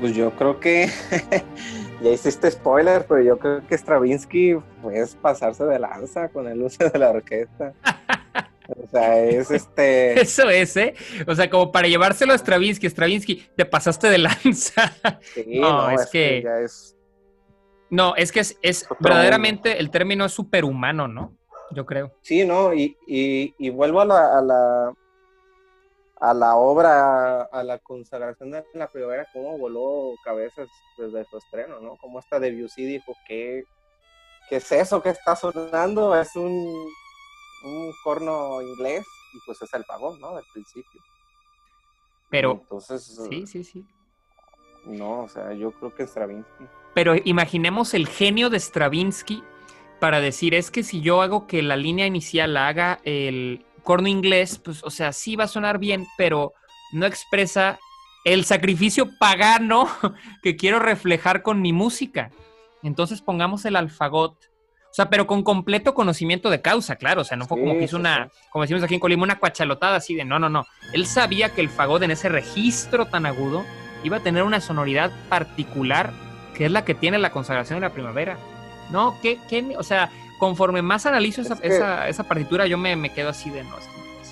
Pues yo creo que ya hiciste spoiler, pero yo creo que Stravinsky puede pasarse de lanza con el uso de la orquesta. O sea, es este. Eso es, ¿eh? O sea, como para llevárselo a Stravinsky, Stravinsky, te pasaste de lanza. Sí, no, es, que... No, es que es, verdaderamente el término es superhumano, ¿no? Yo creo. Sí, no, y, y, vuelvo a la, a la, a la obra, a la consagración de la primavera, cómo voló cabezas desde su estreno, ¿no? Como esta Debussy dijo, ¿qué, ¿qué es eso que está sonando? Es un un corno inglés y pues es el pagón, ¿no? Del principio. Pero. Entonces. Sí, sí, sí. No, o sea, yo creo que Stravinsky. Pero imaginemos el genio de Stravinsky para decir, es que si yo hago que la línea inicial la haga el corno inglés, pues, o sea, sí va a sonar bien, pero no expresa el sacrificio pagano que quiero reflejar con mi música. Entonces pongamos el alfagot o sea, pero con completo conocimiento de causa, claro. O sea, no fue como que hizo una, como decimos aquí en Colima, una cuachalotada así de no, no, no. Él sabía que el fagot en ese registro tan agudo iba a tener una sonoridad particular que es la que tiene la consagración de la primavera. No, ¿qué, qué? O sea, conforme más analizo esa, esa, partitura, yo me, me, quedo así de no.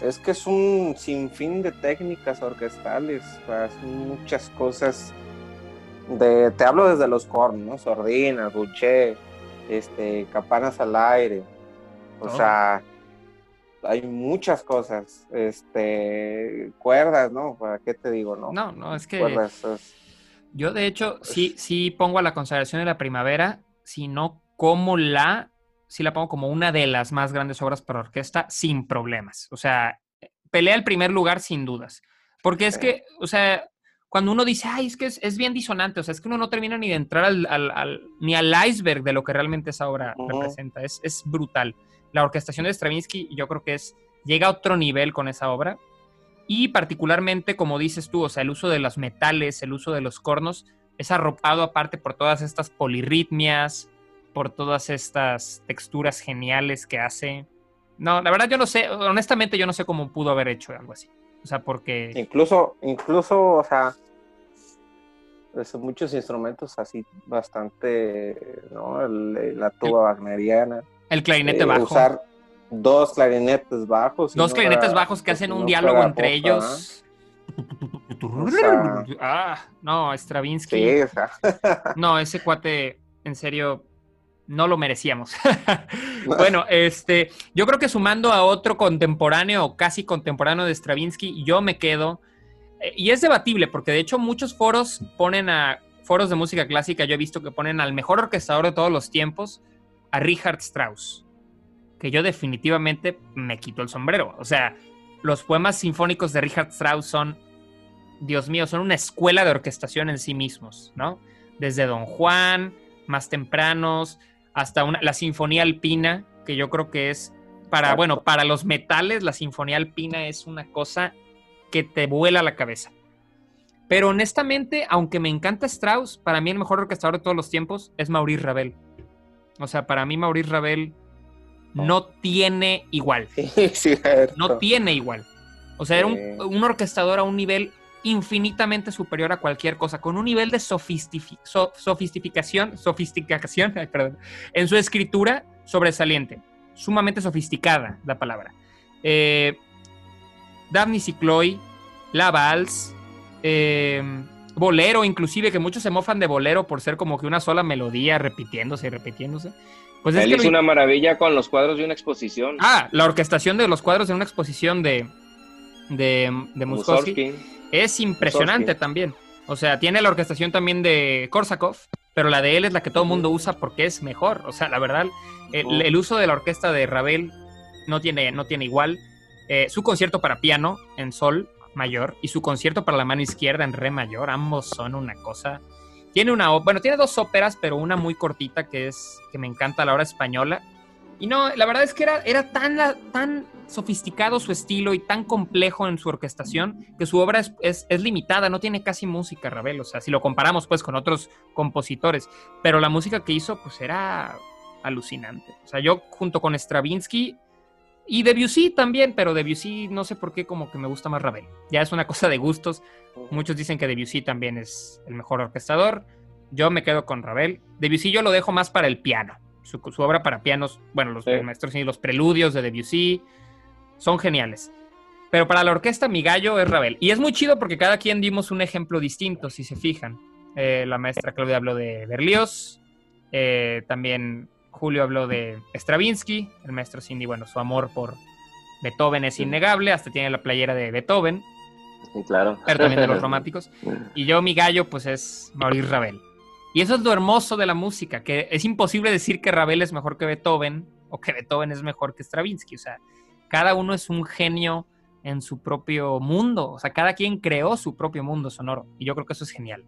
Es que es un sinfín de técnicas orquestales, muchas cosas. De, te hablo desde los cornos, sordina, buche, este, campanas al aire, o oh. sea, hay muchas cosas, este, cuerdas, ¿no? ¿Para qué te digo, no? No, no, es que yo de hecho sí, sí pongo a la consagración de la primavera, sino como la, sí la pongo como una de las más grandes obras para orquesta sin problemas, o sea, pelea el primer lugar sin dudas, porque es que, o sea, cuando uno dice, ay, es que es, bien disonante, o sea, es que uno no termina ni de entrar al, ni al iceberg de lo que realmente esa obra representa, es, es, brutal. La orquestación de Stravinsky yo creo que es, llega a otro nivel con esa obra, y particularmente, como dices tú, o sea, el uso de los metales, el uso de los cornos, es arropado aparte por todas estas polirritmias, por todas estas texturas geniales que hace. No, la verdad yo no sé, honestamente yo no sé cómo pudo haber hecho algo así. O sea, porque... Incluso, incluso, o sea, pues, muchos instrumentos así bastante, ¿no? la tuba wagneriana. El clarinete eh, bajo. Usar dos clarinetes bajos. Dos clarinetes bajos que hacen un diálogo entre ellos. ah, no, Stravinsky. Sí, o sea. no, ese cuate, en serio, no lo merecíamos. bueno, este, yo creo que sumando a otro contemporáneo o casi contemporáneo de Stravinsky, yo me quedo, eh, y es debatible, porque de hecho muchos foros ponen a, foros de música clásica, yo he visto que ponen al mejor orquestador de todos los tiempos, a Richard Strauss, que yo definitivamente me quito el sombrero. O sea, los poemas sinfónicos de Richard Strauss son, Dios mío, son una escuela de orquestación en sí mismos, ¿no? Desde Don Juan, más tempranos, hasta una, la Sinfonía Alpina, que yo creo que es para, bueno, para los metales, la Sinfonía Alpina es una cosa que te vuela la cabeza. Pero honestamente, aunque me encanta Strauss, para mí el mejor orquestador de todos los tiempos es Maurice Ravel. O sea, para mí Maurice Ravel no tiene igual. no tiene igual. O sea, era un, orquestador a un nivel infinitamente superior a cualquier cosa, con un nivel de sofisticación, sofisticación perdón, en su escritura sobresaliente, sumamente sofisticada la palabra. Eh, Daphne Cicloy, La Vals, eh, Bolero, inclusive, que muchos se mofan de Bolero por ser como que una sola melodía repitiéndose y repitiéndose. Pues Él es hizo una maravilla con los cuadros de una exposición. Ah, la orquestación de los cuadros de una exposición de, de, de es impresionante también. O sea, tiene la orquestación también de Korsakov, pero la de él es la que todo el mundo usa porque es mejor. O sea, la verdad, el, uso de la orquesta de Ravel no tiene, no tiene igual. Eh, su concierto para piano en sol mayor y su concierto para la mano izquierda en re mayor, ambos son una cosa. Tiene una, bueno, tiene dos óperas, pero una muy cortita que es que me encanta la hora española. Y no, la verdad es que era, era tan, tan sofisticado su estilo y tan complejo en su orquestación que su obra es, es, es, limitada, no tiene casi música, Ravel. O sea, si lo comparamos pues con otros compositores. Pero la música que hizo pues era alucinante. O sea, yo junto con Stravinsky y Debussy también, pero Debussy no sé por qué como que me gusta más Ravel. Ya es una cosa de gustos. Muchos dicen que Debussy también es el mejor orquestador. Yo me quedo con Ravel. Debussy yo lo dejo más para el piano. Su, obra para pianos, bueno, los maestros y los preludios de Debussy son geniales. Pero para la orquesta mi gallo es Ravel. Y es muy chido porque cada quien dimos un ejemplo distinto, si se fijan. Eh, la maestra Claudia habló de Berlioz, eh, también Julio habló de Stravinsky, el maestro Cindy, bueno, su amor por Beethoven es innegable, hasta tiene la playera de Beethoven. Sí, claro. Pero también de los románticos. Y yo, mi gallo, pues es Maurice Ravel. Y eso es lo hermoso de la música, que es imposible decir que Ravel es mejor que Beethoven o que Beethoven es mejor que Stravinsky. O sea, cada uno es un genio en su propio mundo. O sea, cada quien creó su propio mundo sonoro. Y yo creo que eso es genial.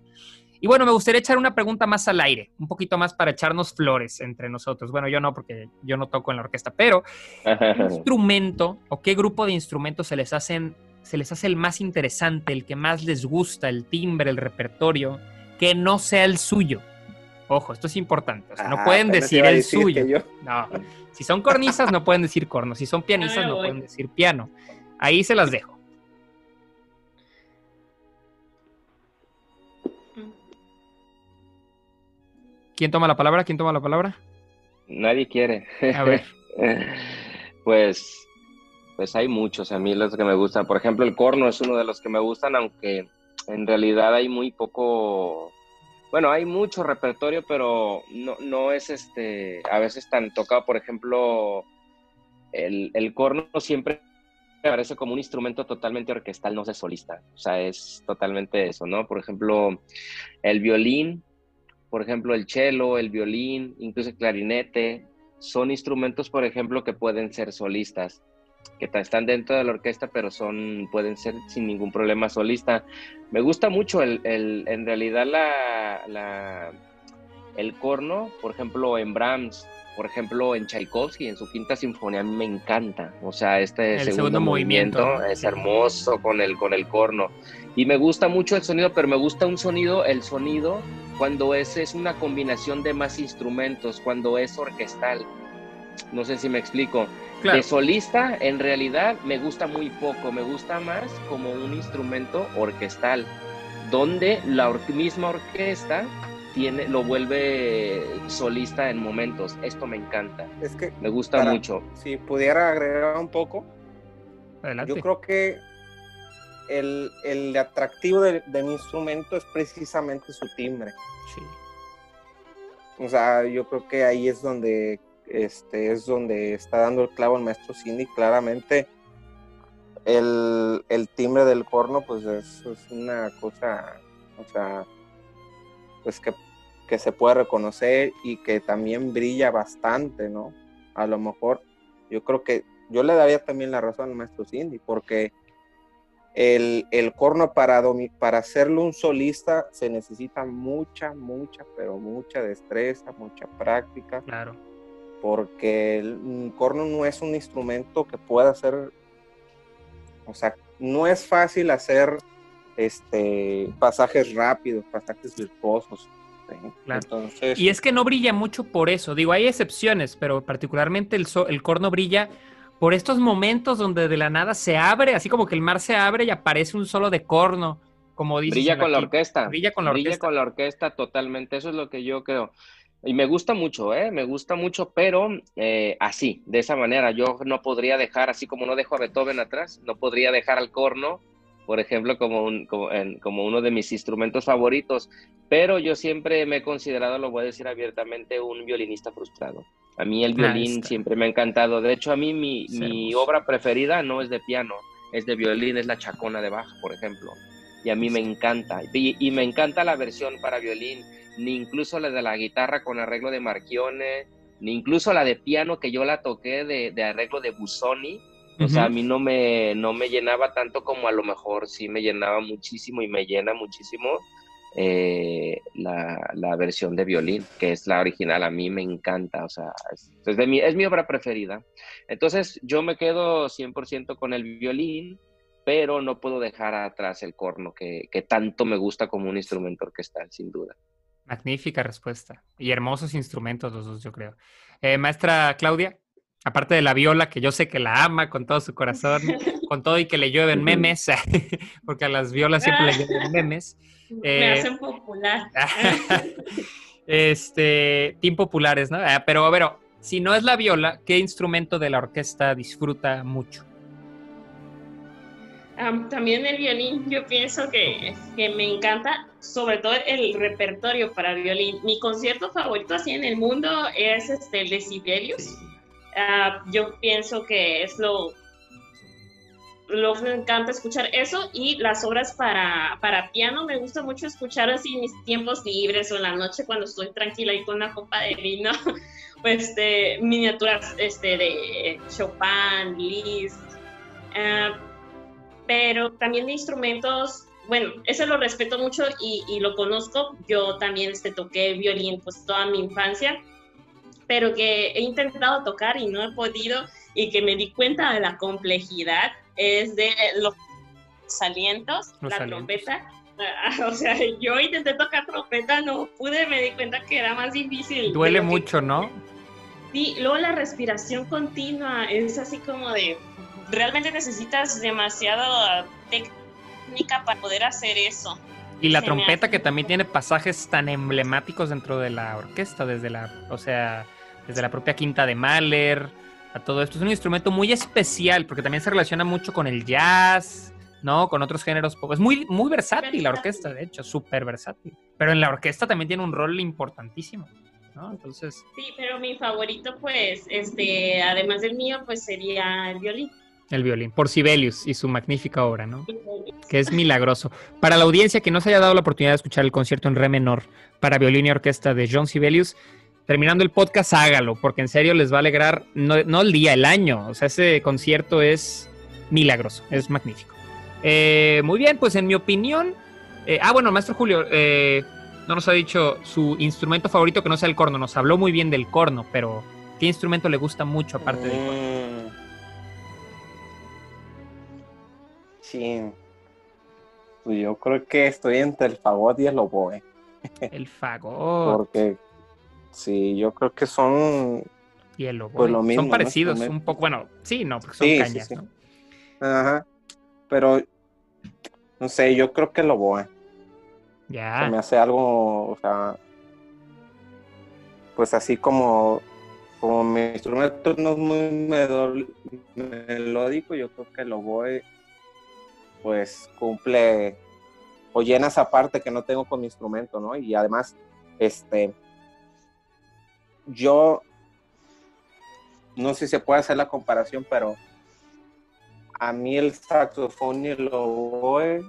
Y bueno, me gustaría echar una pregunta más al aire, un poquito más para echarnos flores entre nosotros. Bueno, yo no, porque yo no toco en la orquesta, pero ¿qué instrumento o qué grupo de instrumentos se les hacen, se les hace el más interesante, el que más les gusta, el timbre, el repertorio, que no sea el suyo? Ojo, esto es importante. O sea, no ah, pueden decir el suyo. No. Si son cornisas, no pueden decir corno. Si son pianistas, no pueden decir piano. Ahí se las dejo. ¿Quién toma la palabra? ¿Quién toma la palabra? Nadie quiere. A ver. pues, pues hay muchos a mí los que me gustan. Por ejemplo, el corno es uno de los que me gustan, aunque en realidad hay muy poco. Bueno, hay mucho repertorio, pero no, no es este. A veces tan tocado. Por ejemplo, el, el corno siempre me parece como un instrumento totalmente orquestal, no sé solista. O sea, es totalmente eso, ¿no? Por ejemplo, el violín por ejemplo, el cello, el violín, incluso el clarinete, son instrumentos, por ejemplo, que pueden ser solistas, que están dentro de la orquesta, pero son, pueden ser sin ningún problema solista. Me gusta mucho el, en realidad la, el corno, por ejemplo, en Brahms, por ejemplo, en Tchaikovsky, en su quinta sinfonía, a mí me encanta. O sea, este segundo, movimiento, es hermoso con el, con el corno. Y me gusta mucho el sonido, pero me gusta un sonido, el sonido cuando es, es una combinación de más instrumentos, cuando es orquestal. No sé si me explico. De solista, en realidad, me gusta muy poco. Me gusta más como un instrumento orquestal, donde la misma orquesta tiene, lo vuelve solista en momentos. Esto me encanta. Es que me gusta mucho. Si pudiera agregar un poco, yo creo que el, el atractivo de, mi instrumento es precisamente su timbre. Sí. O sea, yo creo que ahí es donde este es donde está dando el clavo el maestro Cindy. Claramente el, timbre del corno, pues es, una cosa, o sea, pues que, que se puede reconocer y que también brilla bastante, ¿no? A lo mejor yo creo que yo le daría también la razón al maestro Cindy, porque el, el corno para, para hacerlo un solista se necesita mucha, mucha, pero mucha destreza, mucha práctica. Claro. Porque el corno no es un instrumento que pueda hacer, o sea, no es fácil hacer este, pasajes rápidos, pasajes virtuosos. y es que no brilla mucho por eso. Digo, hay excepciones, pero particularmente el, el corno brilla por estos momentos donde de la nada se abre, así como que el mar se abre y aparece un solo de corno, como dice. Brilla con la orquesta. Brilla con la orquesta. Brilla con la orquesta totalmente, eso es lo que yo creo. Y me gusta mucho, ¿eh? Me gusta mucho, pero eh, así, de esa manera. Yo no podría dejar, así como no dejo a Beethoven atrás, no podría dejar al corno, por ejemplo, como, un, como, como uno de mis instrumentos favoritos. Pero yo siempre me he considerado, lo voy a decir abiertamente, un violinista frustrado. A mí el violín siempre me ha encantado. De hecho, a mí mi, mi, obra preferida no es de piano, es de violín, es la chacona de Bach, por ejemplo. Y a mí me encanta. Y, me encanta la versión para violín, ni incluso la de la guitarra con arreglo de Marchione, ni incluso la de piano que yo la toqué de, de arreglo de Busoni. O sea, a mí no me, no me llenaba tanto como a lo mejor sí me llenaba muchísimo y me llena muchísimo eh, la, versión de violín, que es la original, a mí me encanta, o sea, es, de mi, es mi obra preferida. Entonces yo me quedo 100% con el violín, pero no puedo dejar atrás el corno, que, tanto me gusta como un instrumento orquestal, sin duda. Magnífica respuesta. Y hermosos instrumentos los dos, yo creo. Eh, maestra Claudia, aparte de la viola, que yo sé que la ama con todo su corazón, con todo y que le llueven memes, porque a las violas siempre le llueven memes. Me eh, hacen popular. este, team populares, ¿no? Ah, pero, a ver, si no es la viola, ¿qué instrumento de la orquesta disfruta mucho? También el violín, yo pienso que, que, me encanta, sobre todo el repertorio para violín. Mi concierto favorito así en el mundo es este, el de Sibelius. Ah, yo pienso que es lo lo me encanta escuchar eso y las obras para, para piano me gusta mucho escuchar así mis tiempos libres o en la noche cuando estoy tranquila y con una copa de vino, pues de miniaturas este, de Chopin, Liszt, ah, pero también de instrumentos, bueno, ese lo respeto mucho y, y lo conozco, yo también este, toqué violín pues toda mi infancia, pero que he intentado tocar y no he podido y que me di cuenta de la complejidad es de los alientos, la trompeta. O sea, yo intenté tocar trompeta, no pude, me di cuenta que era más difícil. Duele mucho, ¿no? Sí, luego la respiración continua es así como de, realmente necesitas demasiada técnica para poder hacer eso. Y la trompeta que también tiene pasajes tan emblemáticos dentro de la orquesta, desde la, o sea, desde la propia quinta de Mahler, a todo esto. Es un instrumento muy especial porque también se relaciona mucho con el jazz, ¿no? Con otros géneros pop. Es muy, muy versátil, la orquesta, de hecho, súper versátil. Pero en la orquesta también tiene un rol importantísimo, ¿no? Entonces... Sí, pero mi favorito, pues, este, además del mío, pues sería el violín. El violín, por Sibelius y su magnífica obra, ¿no? Que es milagroso. Para la audiencia que no se haya dado la oportunidad de escuchar el concierto en re menor para violín y orquesta de John Sibelius, terminando el podcast, hágalo, porque en serio les va a alegrar no, el día, el año. O sea, ese concierto es milagroso, es magnífico. Eh, muy bien, pues en mi opinión. Eh, ah, bueno, maestro Julio, eh, no nos ha dicho su instrumento favorito que no sea el corno. Nos habló muy bien del corno, pero ¿qué instrumento le gusta mucho aparte del corno? Sí. Pues yo creo que estoy entre el fagot y el oboe. El fagot. Porque Sí, yo creo que son. Y el pues lo mismo, son parecidos, un poco. Bueno, sí, no, porque son cañas, ¿no? Ajá. Pero, no sé, yo creo que lo voy. Ya. me hace algo, o sea. Pues así como. Como mi instrumento no es muy melódico, yo creo que lo voy. Pues cumple. O llena esa parte que no tengo con mi instrumento, ¿no? Y además, este yo no sé si se puede hacer la comparación, pero a mí el saxofón y el oboe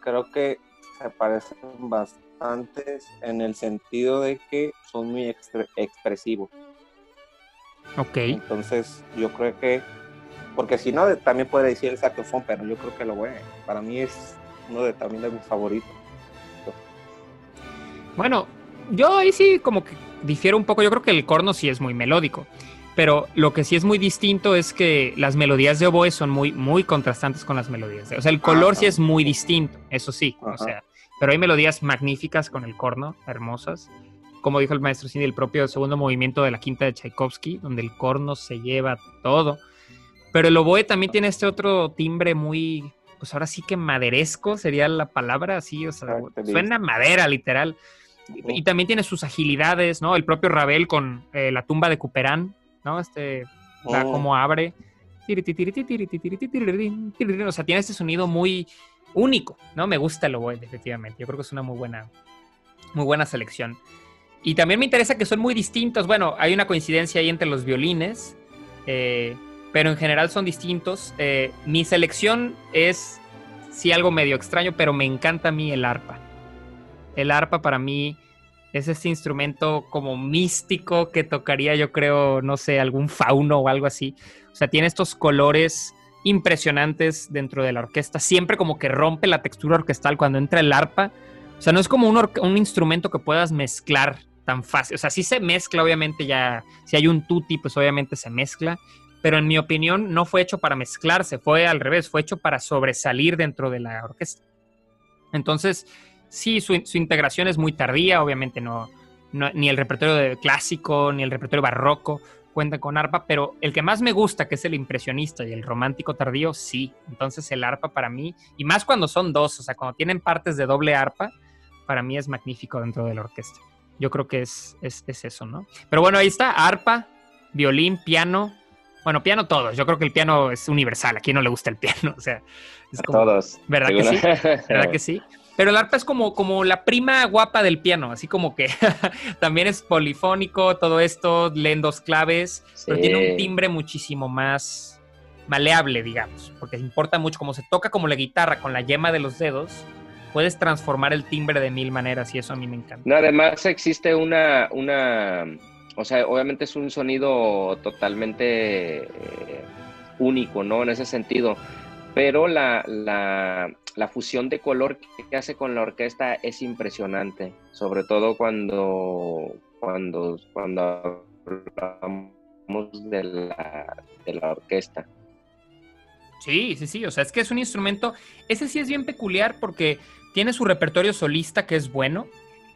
creo que se parecen bastante en el sentido de que son muy expresivos. Ok. Entonces, yo creo que, porque si no, también puede decir el saxofón, pero yo creo que lo voy, para mí es uno de también de mis favoritos. Bueno, yo ahí sí como que difiero un poco, yo creo que el corno sí es muy melódico. Pero lo que sí es muy distinto es que las melodías de oboe son muy, muy contrastantes con las melodías. De, o sea, el color sí es muy distinto, eso sí. O sea, pero hay melodías magníficas con el corno, hermosas. Como dijo el maestro Cindy, el propio segundo movimiento de la quinta de Tchaikovsky, donde el corno se lleva todo. Pero el oboe también tiene este otro timbre muy, pues ahora sí que maderesco sería la palabra, así, o sea, suena madera, literal. Y también tiene sus agilidades, ¿no? El propio Ravel con eh, la tumba de Cuperán, ¿no? Este, la, como abre. O sea, tiene este sonido muy único, ¿no? Me gusta el oboe, efectivamente. Yo creo que es una muy buena, muy buena selección. Y también me interesa que son muy distintos. Bueno, hay una coincidencia ahí entre los violines, eh, pero en general son distintos. Eh, mi selección es, sí, algo medio extraño, pero me encanta a mí el arpa. El arpa para mí es este instrumento como místico que tocaría, yo creo, no sé, algún fauno o algo así. O sea, tiene estos colores impresionantes dentro de la orquesta. Siempre como que rompe la textura orquestal cuando entra el arpa. O sea, no es como un, un instrumento que puedas mezclar tan fácil. O sea, sí se mezcla, obviamente, ya. Si hay un tutti, pues obviamente se mezcla. Pero en mi opinión, no fue hecho para mezclarse, fue al revés, fue hecho para sobresalir dentro de la orquesta. Entonces, sí, su, integración es muy tardía, obviamente no, ni el repertorio clásico, ni el repertorio barroco cuenta con arpa, pero el que más me gusta, que es el impresionista y el romántico tardío, sí. Entonces el arpa para mí, y más cuando son dos, o sea, cuando tienen partes de doble arpa, para mí es magnífico dentro de la orquesta. Yo creo que es, es, eso, ¿no? Pero bueno, ahí está, arpa, violín, piano. Bueno, piano todos. Yo creo que el piano es universal. ¿A quién no le gusta el piano? O sea, es como, todos. ¿Verdad que sí? ¿Verdad que sí? Pero el arpa es como, como la prima guapa del piano, así como que también es polifónico, todo esto, leen dos claves, pero tiene un timbre muchísimo más maleable, digamos, porque importa mucho, como se toca como la guitarra con la yema de los dedos, puedes transformar el timbre de mil maneras y eso a mí me encanta. además existe una, una, o sea, obviamente es un sonido totalmente eh, único, ¿no? En ese sentido, pero la, la fusión de color que hace con la orquesta es impresionante, sobre todo cuando, cuando, cuando hablamos de la, de la orquesta. Sí, sí, sí, o sea, es que es un instrumento, ese sí es bien peculiar porque tiene su repertorio solista que es bueno,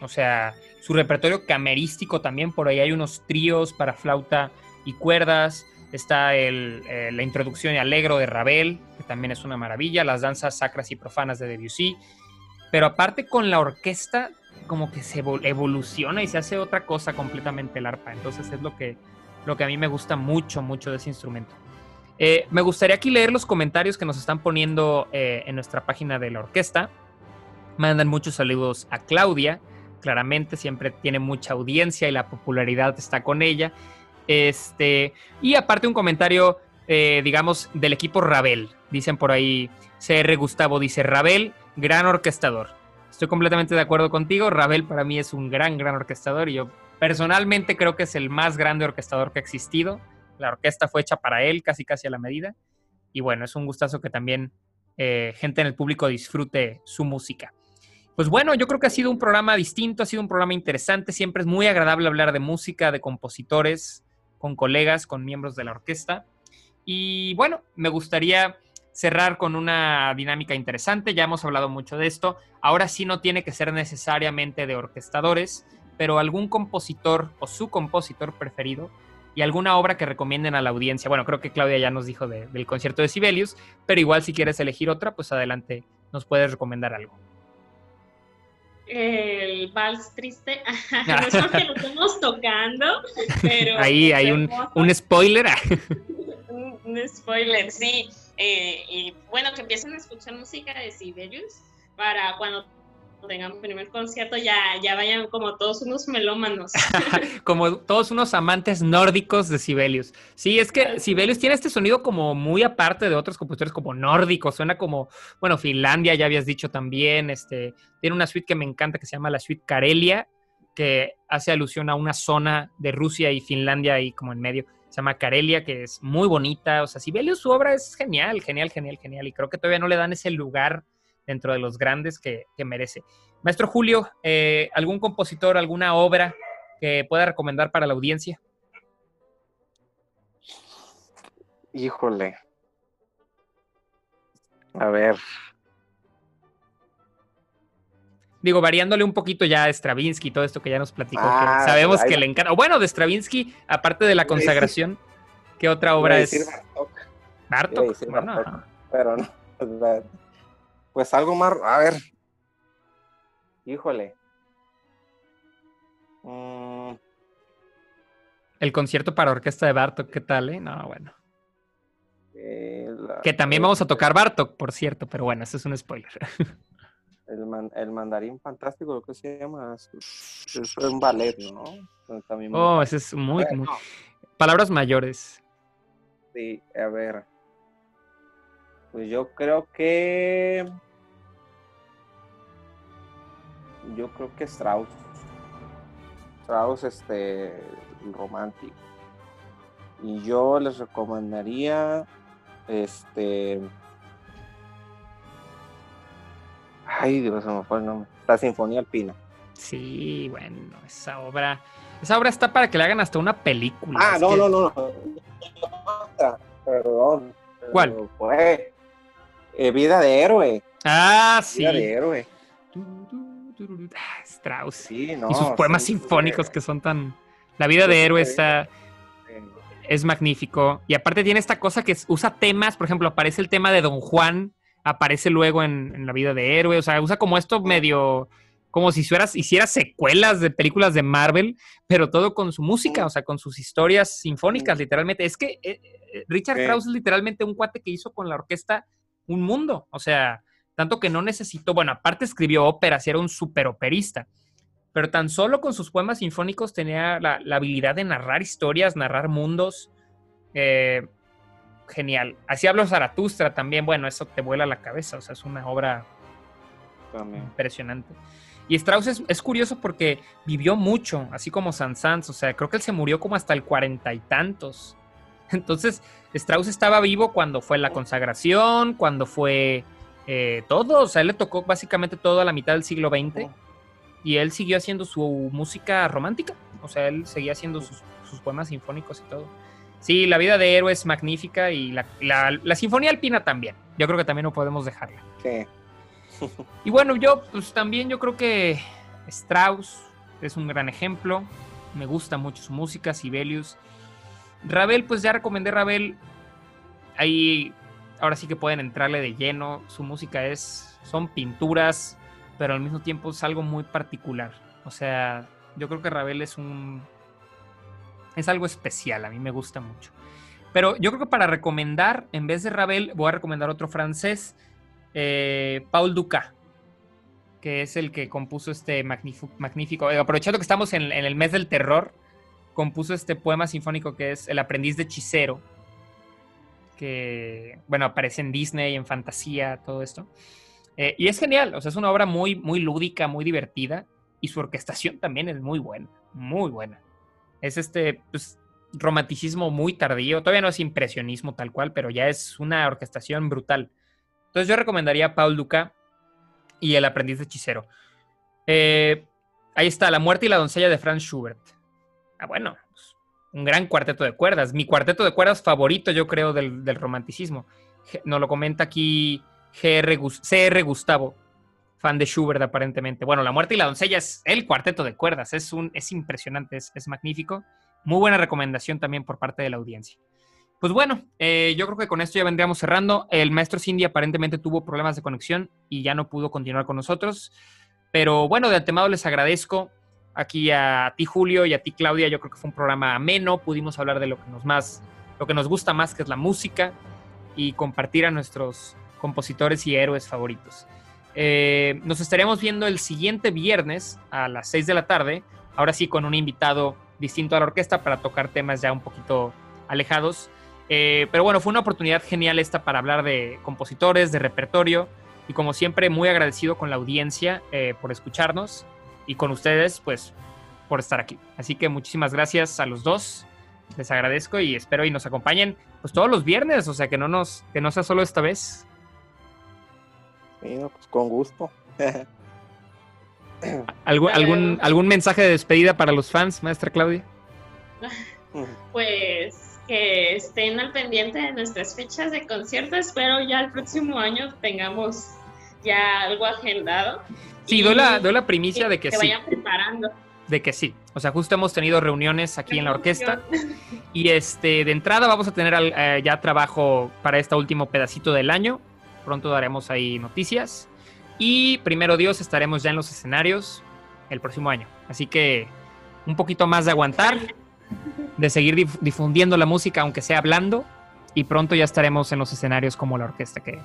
o sea, su repertorio camerístico también, por ahí hay unos tríos para flauta y cuerdas, Está el, eh, la introducción y alegro de Ravel, que también es una maravilla, las danzas sacras y profanas de Debussy. Pero aparte con la orquesta, como que se evoluciona y se hace otra cosa completamente el arpa. Entonces es lo que, lo que a mí me gusta mucho, mucho de ese instrumento. Eh, me gustaría aquí leer los comentarios que nos están poniendo eh, en nuestra página de la orquesta. Mandan muchos saludos a Claudia. Claramente siempre tiene mucha audiencia y la popularidad está con ella. Este, y aparte un comentario, eh, digamos, del equipo Ravel. Dicen por ahí, CR Gustavo dice, Ravel, gran orquestador. Estoy completamente de acuerdo contigo. Ravel para mí es un gran, gran orquestador y yo personalmente creo que es el más grande orquestador que ha existido. La orquesta fue hecha para él, casi casi a la medida. Y bueno, es un gustazo que también eh, gente en el público disfrute su música. Pues bueno, yo creo que ha sido un programa distinto, ha sido un programa interesante. Siempre es muy agradable hablar de música, de compositores, con colegas, con miembros de la orquesta. Y bueno, me gustaría cerrar con una dinámica interesante, ya hemos hablado mucho de esto, ahora sí no tiene que ser necesariamente de orquestadores, pero algún compositor o su compositor preferido y alguna obra que recomienden a la audiencia. Bueno, creo que Claudia ya nos dijo del concierto de Sibelius, pero igual si quieres elegir otra, pues adelante, nos puedes recomendar algo el vals triste. no es porque lo estamos tocando, pero. Ahí hay un, un spoiler. un, spoiler, sí. Eh, y bueno, que empiecen a escuchar música de Sibelius para cuando tengan primer concierto ya, ya vayan como todos unos melómanos. como todos unos amantes nórdicos de Sibelius. Sí, es que Sibelius tiene este sonido como muy aparte de otros compositores como nórdicos, suena como, bueno, Finlandia ya habías dicho también, este, tiene una suite que me encanta que se llama la suite Carelia, que hace alusión a una zona de Rusia y Finlandia ahí como en medio. Se llama Karelia, que es muy bonita. O sea, Sibelius, su obra es genial, genial, genial, genial. Y creo que todavía no le dan ese lugar dentro de los grandes que, que merece. Maestro Julio, eh, ¿algún compositor, alguna obra que pueda recomendar para la audiencia? Híjole. A ver. Digo, variándole un poquito ya a Stravinsky, todo esto que ya nos platicó, Ah, que sabemos que le encanta. O bueno, de Stravinsky, aparte de la consagración, ¿qué otra obra es? Bartok. decir Bueno, Bartók, ajá. pero no. Pues algo más. A ver. Híjole. Mm, El concierto para orquesta de Bartok, ¿qué tal? Eh? No, bueno. la- Que también vamos a tocar Bartok, por cierto, pero bueno, eso es un spoiler. El, man- el mandarín fantástico, lo que se llama. Es, es un ballet, ¿no? También Oh, ese es muy, muy- Palabras mayores. Sí, a ver. Pues yo creo que. Yo creo que Strauss. Strauss, este. Romántico. Y yo les recomendaría. Este. Ay, Dios, se me fue el nombre. La Sinfonía Alpina. Sí, bueno, esa obra. Esa obra está para que le hagan hasta una película. Ah, no, que- no, no, Perdón. ¿Cuál? Fue. eh, Vida de héroe. Ah, sí. Vida de héroe. Tururú. Ah, Strauss. Sí, no. y sus poemas sí, sinfónicos que son tan. La vida de héroe está, es magnífico. Y aparte tiene esta cosa que usa temas, por ejemplo, aparece el tema de Don Juan, aparece luego en, en la vida de héroe. O sea, usa como esto medio. Como si hicieras, hiciera secuelas de películas de Marvel, pero todo con su música, o sea, con sus historias sinfónicas, literalmente. Es que eh, eh, Richard. Krauss es literalmente un cuate que hizo con la orquesta un mundo. O sea, tanto que no necesitó, bueno, aparte escribió óperas y era un super operista, pero tan solo con sus poemas sinfónicos tenía la, la habilidad de narrar historias, narrar mundos. eh, genial. Así hablo Zaratustra también, bueno, eso te vuela la cabeza, o sea, es una obra también. impresionante. Y Strauss es, es curioso porque vivió mucho, así como Saint-Saëns, o sea, creo que él se murió como hasta el cuarenta y tantos. Entonces, Strauss estaba vivo cuando fue la consagración, cuando fue eh, todo, o sea, él le tocó básicamente todo a la mitad del siglo XX y él siguió haciendo su música romántica, o sea, él seguía haciendo sus, sus poemas sinfónicos y todo. Sí, la vida de héroe es magnífica y la, la- la sinfonía alpina también, yo creo que también no podemos dejarla. Sí. Y bueno, yo pues también yo creo que Strauss es un gran ejemplo. Me gusta mucho su música, Sibelius. Ravel, pues ya recomendé Ravel. Ahí ahora sí que pueden entrarle de lleno. Su música es son pinturas, pero al mismo tiempo es algo muy particular. O sea, yo creo que Ravel es un es algo especial, a mí me gusta mucho. Pero yo creo que para recomendar, en vez de Ravel, voy a recomendar otro francés, eh, Paul Dukas, que es el que compuso este magnífico, magnífico eh, aprovechando que estamos en, en el mes del terror, compuso este poema sinfónico que es El aprendiz de hechicero, que, bueno, aparece en Disney, en fantasía, todo esto. Eh, y es genial, o sea, es una obra muy, muy lúdica, muy divertida, y su orquestación también es muy buena, muy buena. Es este, pues, romanticismo muy tardío, todavía no es impresionismo tal cual, pero ya es una orquestación brutal. Entonces yo recomendaría Paul Duca y El aprendiz de hechicero. Eh, ahí está, La muerte y la doncella de Franz Schubert. Ah, bueno, un gran cuarteto de cuerdas. Mi cuarteto de cuerdas favorito, yo creo, del, del romanticismo. Nos lo comenta aquí GR CR Gustavo, fan de Schubert aparentemente. Bueno, La muerte y la doncella es el cuarteto de cuerdas. Es, un, es impresionante, es, es magnífico. Muy buena recomendación también por parte de la audiencia. Pues bueno, eh, yo creo que con esto ya vendríamos cerrando. El maestro Cindy aparentemente tuvo problemas de conexión y ya no pudo continuar con nosotros. Pero bueno, de antemano les agradezco aquí a ti Julio y a ti Claudia. Yo creo que fue un programa ameno. Pudimos hablar de lo que nos más, lo que nos gusta más, que es la música, y compartir a nuestros compositores y héroes favoritos. Eh, nos estaremos viendo el siguiente viernes a las 6 de la tarde. Ahora sí con un invitado distinto a la orquesta para tocar temas ya un poquito alejados. Eh, pero bueno, fue una oportunidad genial esta para hablar de compositores, de repertorio y como siempre muy agradecido con la audiencia eh, por escucharnos y con ustedes pues por estar aquí. Así que muchísimas gracias a los dos. Les agradezco y espero y nos acompañen pues todos los viernes, o sea que no nos que no sea solo esta vez. Sí, pues con gusto. ¿Algún, algún, ¿Algún mensaje de despedida para los fans, maestra Claudia? Pues que estén al pendiente de nuestras fechas de concierto. Espero ya el próximo año tengamos ya algo agendado. Sí, doy la, doy la primicia de que, que sí. vayan preparando. De que sí. O sea, justo hemos tenido reuniones aquí en la orquesta. Y este, de entrada vamos a tener eh, ya trabajo para este último pedacito del año. Pronto daremos ahí noticias. Y primero Dios, estaremos ya en los escenarios el próximo año. Así que un poquito más de aguantar, de seguir dif difundiendo la música, aunque sea hablando. Y pronto ya estaremos en los escenarios como la orquesta que,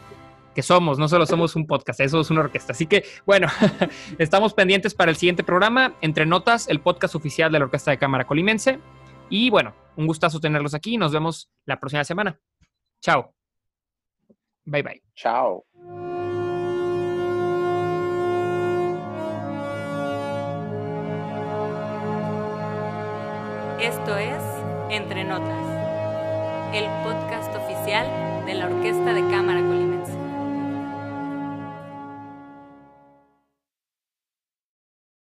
que somos. No solo somos un podcast, eso es una orquesta. Así que, bueno, estamos pendientes para el siguiente programa. Entre Notas, el podcast oficial de la Orquesta de Cámara Colimense. Y bueno, un gustazo tenerlos aquí. Nos vemos la próxima semana. Chao. Bye bye. Chao. Esto es Entre Notas, el podcast oficial de la Orquesta de Cámara Colimense.